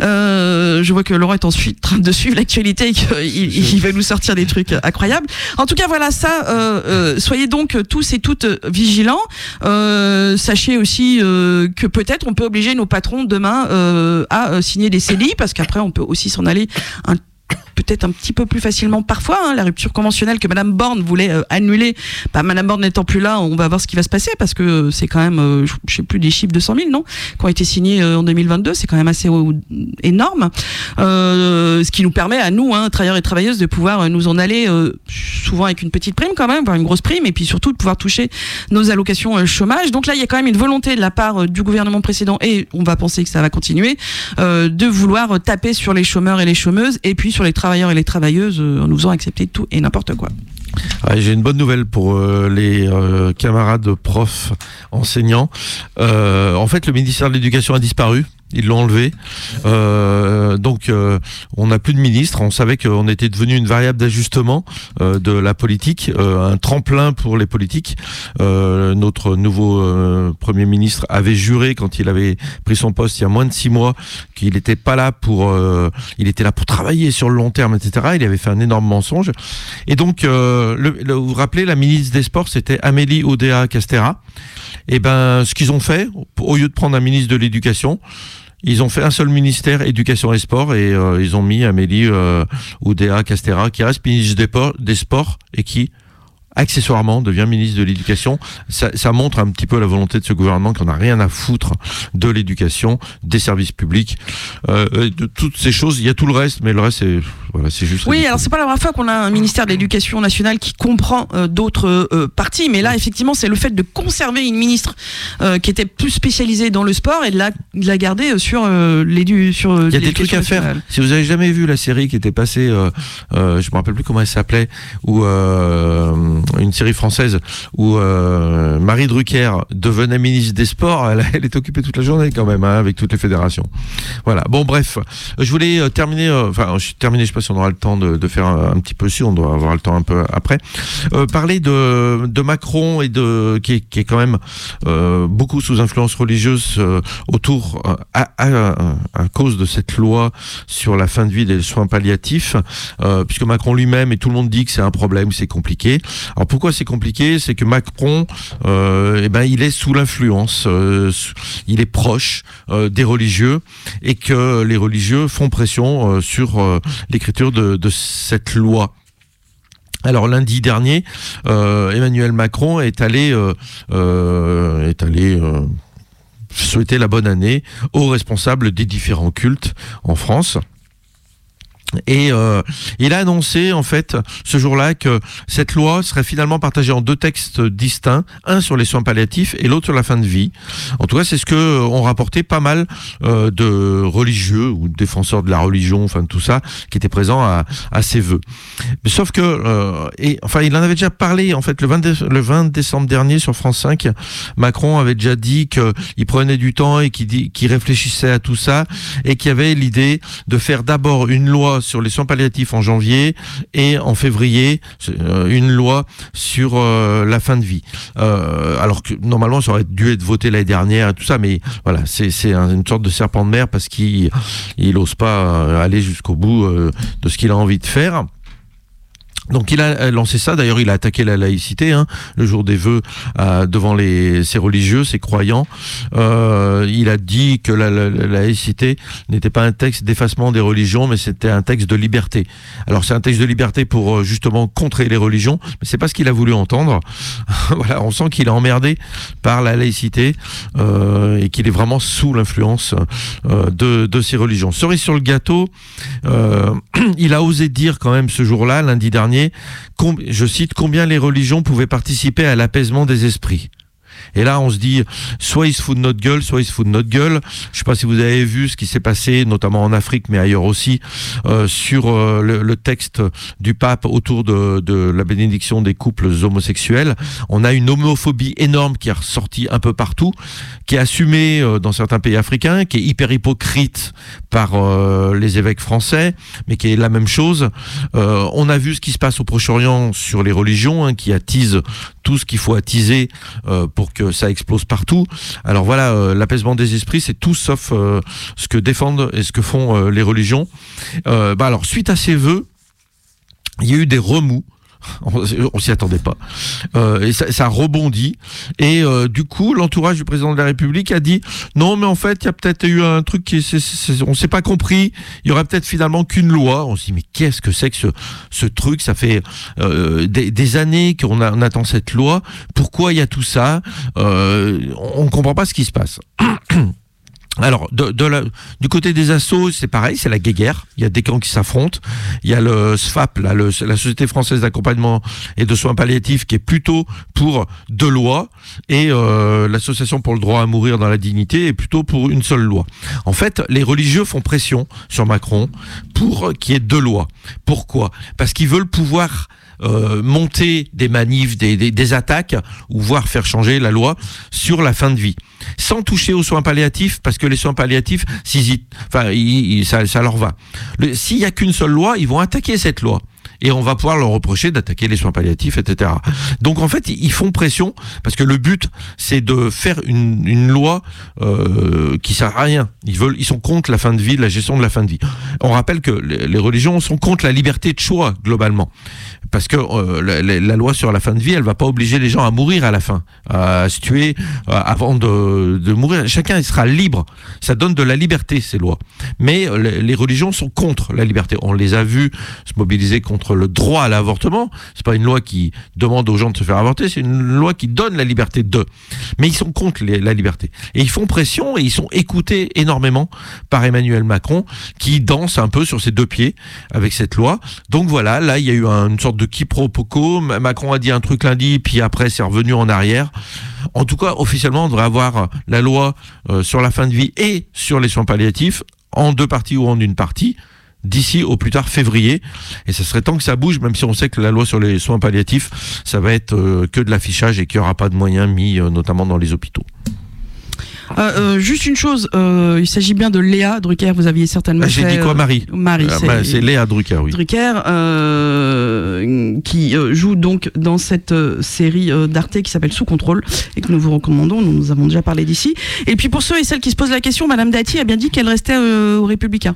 Euh, je vois que Laurent est ensuite en train de suivre l'actualité et qu'il il va nous sortir des trucs incroyables. En tout cas, voilà ça. euh, euh, soyez donc tous et toutes vigilants. Euh, sachez aussi euh, que peut-être on peut obliger nos patrons demain euh, à signer des CDI parce qu'après on peut aussi s'en aller un peut-être un petit peu plus facilement parfois. hein, la rupture conventionnelle que Madame Borne voulait euh, annuler, bah, Madame Borne n'étant plus là, on va voir ce qui va se passer parce que c'est quand même, euh, je sais plus des chiffres de 100 000, non, qui ont été signés euh, en 2022, c'est quand même assez euh, énorme. Ce qui nous permet à nous, hein, travailleurs et travailleuses, de pouvoir nous en aller souvent avec une petite prime quand même, voire une grosse prime, et puis surtout de pouvoir toucher nos allocations chômage. Donc là, il y a quand même une volonté de la part du gouvernement précédent, et on va penser que ça va continuer, de vouloir taper sur les chômeurs et les chômeuses, et puis sur les et les travailleuses, euh, en nous faisant accepter tout et n'importe quoi. J'ai une bonne nouvelle pour euh, les euh, camarades profs enseignants. En fait, le ministère de l'Éducation a disparu. Ils l'ont enlevé. Euh, donc, euh, on n'a plus de ministre. On savait qu'on était devenu une variable d'ajustement euh, de la politique, euh, un tremplin pour les politiques. Euh, notre nouveau euh, Premier ministre avait juré, quand il avait pris son poste il y a moins de six mois, qu'il n'était pas là pour... il était là pour travailler sur le long terme, etc. Il avait fait un énorme mensonge. Et donc, le, le- vous vous rappelez, la ministre des Sports, c'était Amélie Oudéa Castera. Et ben, ce qu'ils ont fait, au lieu de prendre un ministre de l'Éducation, ils ont fait un seul ministère, Éducation et Sport, et euh, ils ont mis Amélie euh, Oudéa Castera, qui reste ministre des, Por- des Sports et qui, accessoirement, devient ministre de l'Éducation. Ça, ça montre un petit peu la volonté de ce gouvernement qu'on n'a rien à foutre de l'éducation, des services publics, euh, euh, de toutes ces choses. Il y a tout le reste, mais le reste, c'est voilà, c'est juste. Oui, alors c'est pas la première fois qu'on a un ministère de l'Éducation nationale qui comprend euh, d'autres euh, parties, mais là effectivement c'est le fait de conserver une ministre euh, qui était plus spécialisée dans le sport et de la, de la garder euh, sur euh, l'édu sur euh, Il y a des l'éducation trucs à faire. nationale. Si vous avez jamais vu la série qui était passée, euh, euh, je me rappelle plus comment elle s'appelait, euh, une série française où euh, Marie Drucker devenait ministre des Sports, elle, elle est occupée toute la journée quand même hein, avec toutes les fédérations. Voilà. Bon, bref, je voulais euh, terminer. euh, Enfin, je terminé. Je sais pas si on aura le temps de, de faire un, petit peu. Si on doit avoir le temps un peu après. Euh, parler de, de Macron et de qui est, qui est quand même euh, beaucoup sous influence religieuse euh, autour à, à- à cause de cette loi sur la fin de vie des soins palliatifs, puisque Macron lui-même et tout le monde dit que c'est un problème, c'est compliqué. Alors pourquoi c'est compliqué? C'est que Macron, euh, eh ben, il est sous l'influence, euh, il est proche euh, des religieux et que les religieux font pression sur l'écriture de, cette loi. Alors lundi dernier, Emmanuel Macron est allé, est allé souhaiter la bonne année aux responsables des différents cultes en France. Et euh, il a annoncé en fait ce jour-là que cette loi serait finalement partagée en deux textes distincts, un sur les soins palliatifs et l'autre sur la fin de vie. En tout cas, c'est ce que ont rapporté pas mal euh, de religieux ou défenseurs de la religion, enfin tout ça, qui étaient présents à, à ces vœux. Sauf que, euh, et enfin, il en avait déjà parlé en fait le 20, dé- le 20 décembre dernier sur France 5. Macron avait déjà dit qu'il prenait du temps et qu'il qu'il réfléchissait à tout ça et qu'il avait l'idée de faire d'abord une loi sur les soins palliatifs en janvier et en février euh, une loi sur euh, la fin de vie. Euh, alors que normalement ça aurait dû être voté l'année dernière et tout ça, mais voilà, c'est c'est un- une sorte de serpent de mer parce qu'il il ose pas aller jusqu'au bout de ce qu'il a envie de faire. Donc il a euh, lancé ça. D'ailleurs, il a attaqué la laïcité hein, le jour des vœux euh, devant les ses religieux, ses croyants. Euh, il a dit que la, la- la laïcité n'était pas un texte d'effacement des religions, mais c'était un texte de liberté. Alors c'est un texte de liberté pour justement contrer les religions, mais c'est pas ce qu'il a voulu entendre. <laughs> voilà, on sent qu'il est emmerdé par la laïcité et qu'il est vraiment sous l'influence de, de ces religions. Cerise sur le gâteau, <clears throat> il a osé dire quand même ce jour-là, lundi dernier, je cite, combien les religions pouvaient participer à l'apaisement des esprits? Et là, on se dit, soit il se fout de notre gueule, soit il se fout de notre gueule. Je sais pas si vous avez vu ce qui s'est passé, notamment en Afrique, mais ailleurs aussi, euh, sur euh, le, texte du pape autour de, la bénédiction des couples homosexuels. On a une homophobie énorme qui est ressortie un peu partout, qui est assumée euh, dans certains pays africains, qui est hyper hypocrite par les évêques français, mais qui est la même chose. On a vu ce qui se passe au Proche-Orient sur les religions, hein, qui attise tout ce qu'il faut attiser euh, pour que ça explose partout. Alors voilà, euh, l'apaisement des esprits, c'est tout sauf euh, ce que défendent et ce que font les religions. Bah alors, suite à ces vœux, il y a eu des remous. On, on s'y attendait pas. Euh, et ça, ça rebondit. Et euh, du coup, l'entourage du président de la République a dit non, mais en fait, il y a peut-être eu un truc qui, c'est- c'est- on s'est pas compris. Il y aurait peut-être finalement qu'une loi. On se dit mais qu'est-ce que c'est que ce, ce truc? Ça fait euh, des, des années qu'on on attend cette loi. Pourquoi il y a tout ça? Euh, On ne comprend pas ce qui se passe. <clears throat> Alors, de, de la- du côté des assos, c'est pareil, c'est la guéguerre. Il y a des camps qui s'affrontent. Il y a le SFAP, là, le- la Société française d'accompagnement et de soins palliatifs, qui est plutôt pour deux lois, et euh, l'Association pour le droit à mourir dans la dignité est plutôt pour une seule loi. En fait, les religieux font pression sur Macron pour qu'il y ait deux lois. Pourquoi? Parce qu'ils veulent pouvoir euh, monter des manifs, des, des, attaques, ou voire faire changer la loi sur la fin de vie, sans toucher aux soins palliatifs, parce que les soins palliatifs, ils- ça, leur va. S'il y a qu'une seule loi, ils vont attaquer cette loi. Et on va pouvoir leur reprocher d'attaquer les soins palliatifs, etc. Donc en fait, ils font pression parce que le but, c'est de faire une, une loi euh, qui sert à rien. Ils veulent, ils sont contre la fin de vie, la gestion de la fin de vie. On rappelle que les religions sont contre la liberté de choix globalement, parce que euh, la, la- loi sur la fin de vie, elle va pas obliger les gens à mourir à la fin, à se tuer euh, avant de, de mourir. Chacun il sera libre. Ça donne de la liberté ces lois. Mais euh, les, religions sont contre la liberté. On les a vus se mobiliser contre le droit à l'avortement. C'est pas une loi qui demande aux gens de se faire avorter, c'est une loi qui donne la liberté de. Mais ils sont contre la liberté. Et ils font pression et ils sont écoutés énormément par Emmanuel Macron qui danse un peu sur ses deux pieds avec cette loi. Donc voilà, là il y a eu un- une sorte de quiproquo. Ma- Macron a dit un truc lundi, puis après c'est revenu en arrière. En tout cas, officiellement, on devrait avoir la loi euh, sur la fin de vie et sur les soins palliatifs en deux parties ou en une partie d'ici au plus tard février. Et ce serait temps que ça bouge, même si on sait que la loi sur les soins palliatifs, ça va être euh, que de l'affichage et qu'il n'y aura pas de moyens mis euh, notamment dans les hôpitaux. Euh, euh, juste une chose, euh, il s'agit bien de Léa Drucker, vous aviez certainement Ah, J'ai dit quoi, Marie Marie, Ah, c'est- bah, C'est Léa Drucker, oui. Drucker, euh, qui joue donc dans cette série d'Arte qui s'appelle Sous contrôle et que nous vous recommandons. Nous, nous avons déjà parlé d'ici. Et puis pour ceux et celles qui se posent la question, Madame Dati a bien dit qu'elle restait euh, aux Républicains.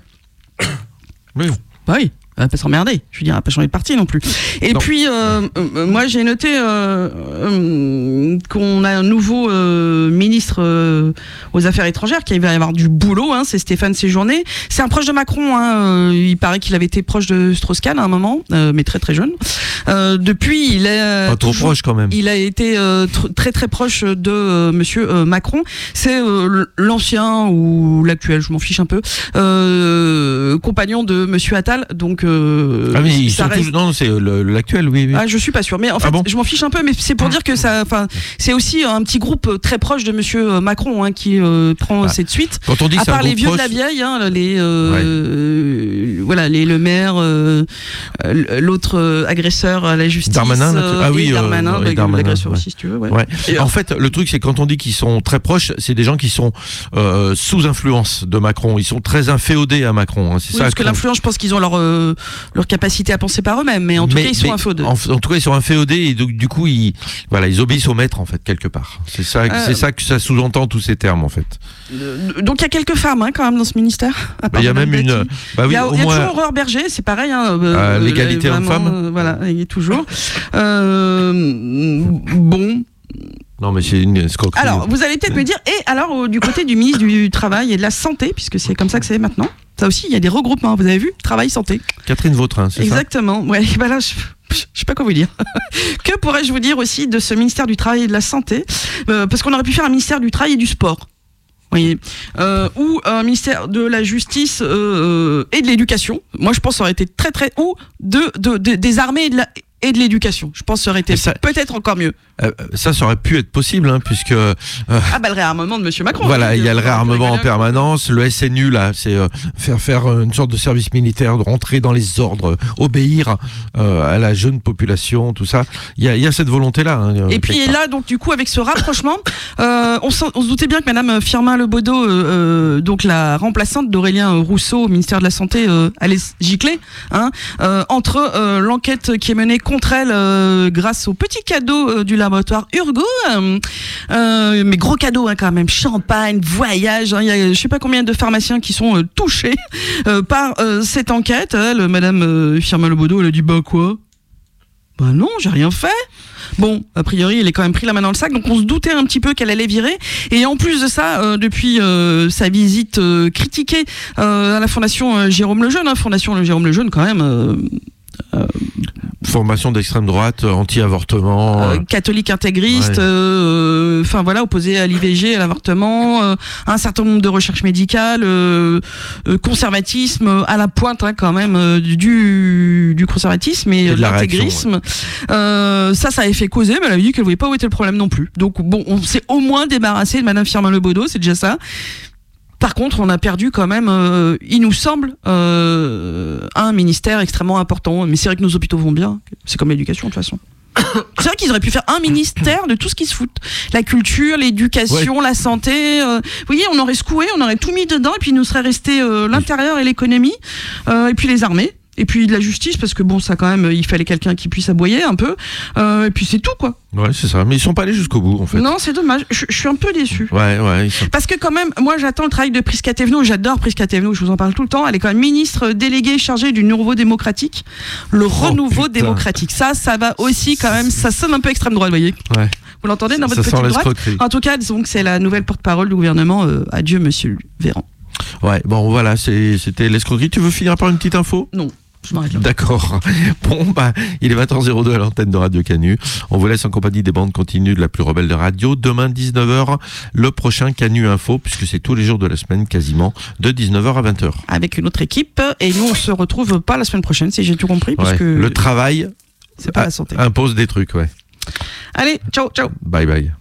Oui. Bah oui. Elle va pas s'emmerder. Je veux dire, elle va pas changer de parti non plus. Et Non. puis, euh, euh, moi, j'ai noté euh, qu'on a un nouveau euh, ministre aux Affaires étrangères qui va y avoir du boulot. Hein, c'est Stéphane Séjourné. C'est un proche de Macron. Hein, il paraît qu'il avait été proche de Strauss-Kahn à un moment, mais très très jeune. Depuis, il est Pas trop toujours- proche quand même. il a été tr- très très proche de Monsieur Macron. C'est l'ancien ou l'actuel, je m'en fiche un peu, euh, compagnon de Monsieur Attal. Donc, Ah, mais ils ça sont reste- tous. Non, c'est l'actuel, oui. oui. Ah, je suis pas sûr, mais en fait, Ah bon je m'en fiche un peu, mais c'est pour dire que ça, enfin, c'est aussi un petit groupe très proche de Monsieur euh, Macron hein, qui euh, prend Ah. cette suite. Quand on dit À part les vieux de la vieille, hein, les euh, euh, voilà, les le maire, euh, euh, l'autre agresseur à la justice, Darmanin, ah oui, euh, Darmanin, bah, Darmanin, l'agresseur ouais. aussi, si tu veux. Ouais. Ouais. Et, En fait, le truc, c'est quand on dit qu'ils sont très proches, c'est des gens qui sont euh, sous influence de Macron. Ils sont très inféodés à Macron. hein. C'est Oui, ça. parce que l'influence, je pense qu'ils ont leur euh, leur capacité à penser par eux-mêmes, mais en tout Mais- cas, ils sont mais infodés. En, en tout cas, ils sont inféodés et donc, du coup, ils, voilà, ils obéissent au maître en fait quelque part. C'est ça, Euh, c'est ça que ça sous-entend tous ces termes en fait. Euh, Donc il y a quelques femmes hein, quand même dans ce ministère. Bah, Il y a même une, bah Il oui, y a, au il y a moins. toujours Aurore Berger, c'est pareil. Hein, Euh, l'égalité vraiment, homme-femme. voilà, il y a toujours. Bon, Non, mais c'est une escroquerie. alors vous allez peut-être me dire, et alors euh, du côté du ministre du Travail et de la Santé, puisque c'est comme ça que c'est maintenant. Ça aussi, il y a des regroupements. Vous avez vu, travail santé. Catherine Vautrin, c'est ça Exactement. Ouais, <laughs> bah là, je, je sais pas quoi vous dire. <laughs> que pourrais-je vous dire aussi de ce ministère du Travail et de la Santé Euh, Parce qu'on aurait pu faire un ministère du Travail et du Sport. Voyez, euh, ou un ministère de la Justice euh, et de l'Éducation. Moi, je pense que ça aurait été très très ou de, de, de- des armées et de la et de l'éducation. Je pense que ça aurait été Et peut-être encore mieux. Euh, ça, ça aurait pu être possible, hein, puisque euh, Ah bah le réarmement de Monsieur Macron. voilà, hein, il y a le euh, réarmement en euh, permanence. Le SNU là, c'est euh, faire faire euh, une sorte de service militaire, de rentrer dans les ordres, euh, obéir euh, à la jeune population, tout ça. Il y a, il y a cette volonté là. Et puis là, donc du coup, avec ce rapprochement, euh, on, se doutait bien que Madame Firmin Lebaudot, euh, euh, donc la remplaçante d'Aurélien Rousseau au ministère de la Santé, euh, allait gicler, hein, euh, entre euh, l'enquête qui est menée contre elle euh, grâce au petit cadeau euh, du laboratoire Urgo, euh, euh, mais gros cadeau hein, quand même, champagne, voyage, hein, y a je sais pas combien de pharmaciens qui sont euh, touchés par cette enquête. Elle, Madame Firmin Lebaudot, elle a dit bah quoi? Bah non, j'ai rien fait. Bon, a priori, il est quand même pris la main dans le sac, donc on se doutait un petit peu qu'elle allait virer. Et en plus de ça, euh, depuis euh, sa visite euh, critiquée à la Fondation Jérôme Lejeune, hein, Fondation Jérôme Lejeune quand même, Formation d'extrême droite, euh, anti-avortement. euh, euh, catholique intégriste, Ouais. euh, enfin voilà, opposé à l'IVG, à l'avortement, euh, un certain nombre de recherches médicales, euh, euh, conservatisme euh, à la pointe hein, quand même euh, du, du conservatisme et, Et de l'intégrisme. Euh, ça, ça avait fait causer, mais elle avait dit qu'elle voyait pas où était le problème non plus. Donc bon, on s'est au moins débarrassé de Madame Firmin Lebaudot, c'est déjà ça. Par contre, on a perdu quand même, euh, il nous semble, euh, un ministère extrêmement important. Mais c'est vrai que nos hôpitaux vont bien. C'est comme l'éducation de toute façon. <coughs> C'est vrai qu'ils auraient pu faire un ministère de tout ce qui se fout. La culture, l'éducation, la santé. euh, vous voyez, on aurait secoué, on aurait tout mis dedans, et puis il nous serait resté euh, l'intérieur et l'économie, euh, et puis les armées. Et puis de la justice, parce que bon, ça quand même, il fallait quelqu'un qui puisse aboyer un peu. Euh, et puis c'est tout, quoi. Ouais, c'est ça. Mais ils sont pas allés jusqu'au bout en fait. Non, c'est dommage. Je je suis un peu déçu. Ouais, ouais. Sont... Parce que quand même, moi j'attends le travail de Prisca Thévenot, j'adore Prisca Thévenot, je vous en parle tout le temps, elle est quand même ministre déléguée chargée du renouveau démocratique, le renouveau putain. démocratique. Ça, ça va aussi quand même, ça sonne un peu extrême droite, vous voyez. Ouais. Vous l'entendez dans Ça votre sent petite droite. En tout cas, donc c'est la nouvelle porte-parole du gouvernement. euh, adieu, monsieur Véran. Ouais, bon voilà, c'était l'escroquerie. Tu veux finir par une petite info? Non, je m'arrête là. D'accord. Bon, bah, il est 20h02 à l'antenne de Radio Canu. On vous laisse en compagnie des bandes continues de la plus rebelle de radio. Demain, 19h, le prochain Canu Info, puisque c'est tous les jours de la semaine, quasiment, de 19h à 20h. Avec une autre équipe, et nous on se retrouve pas la semaine prochaine, si j'ai tout compris, parce que Le travail c'est pas la santé. impose des trucs, ouais. Allez, ciao, ciao. Bye bye.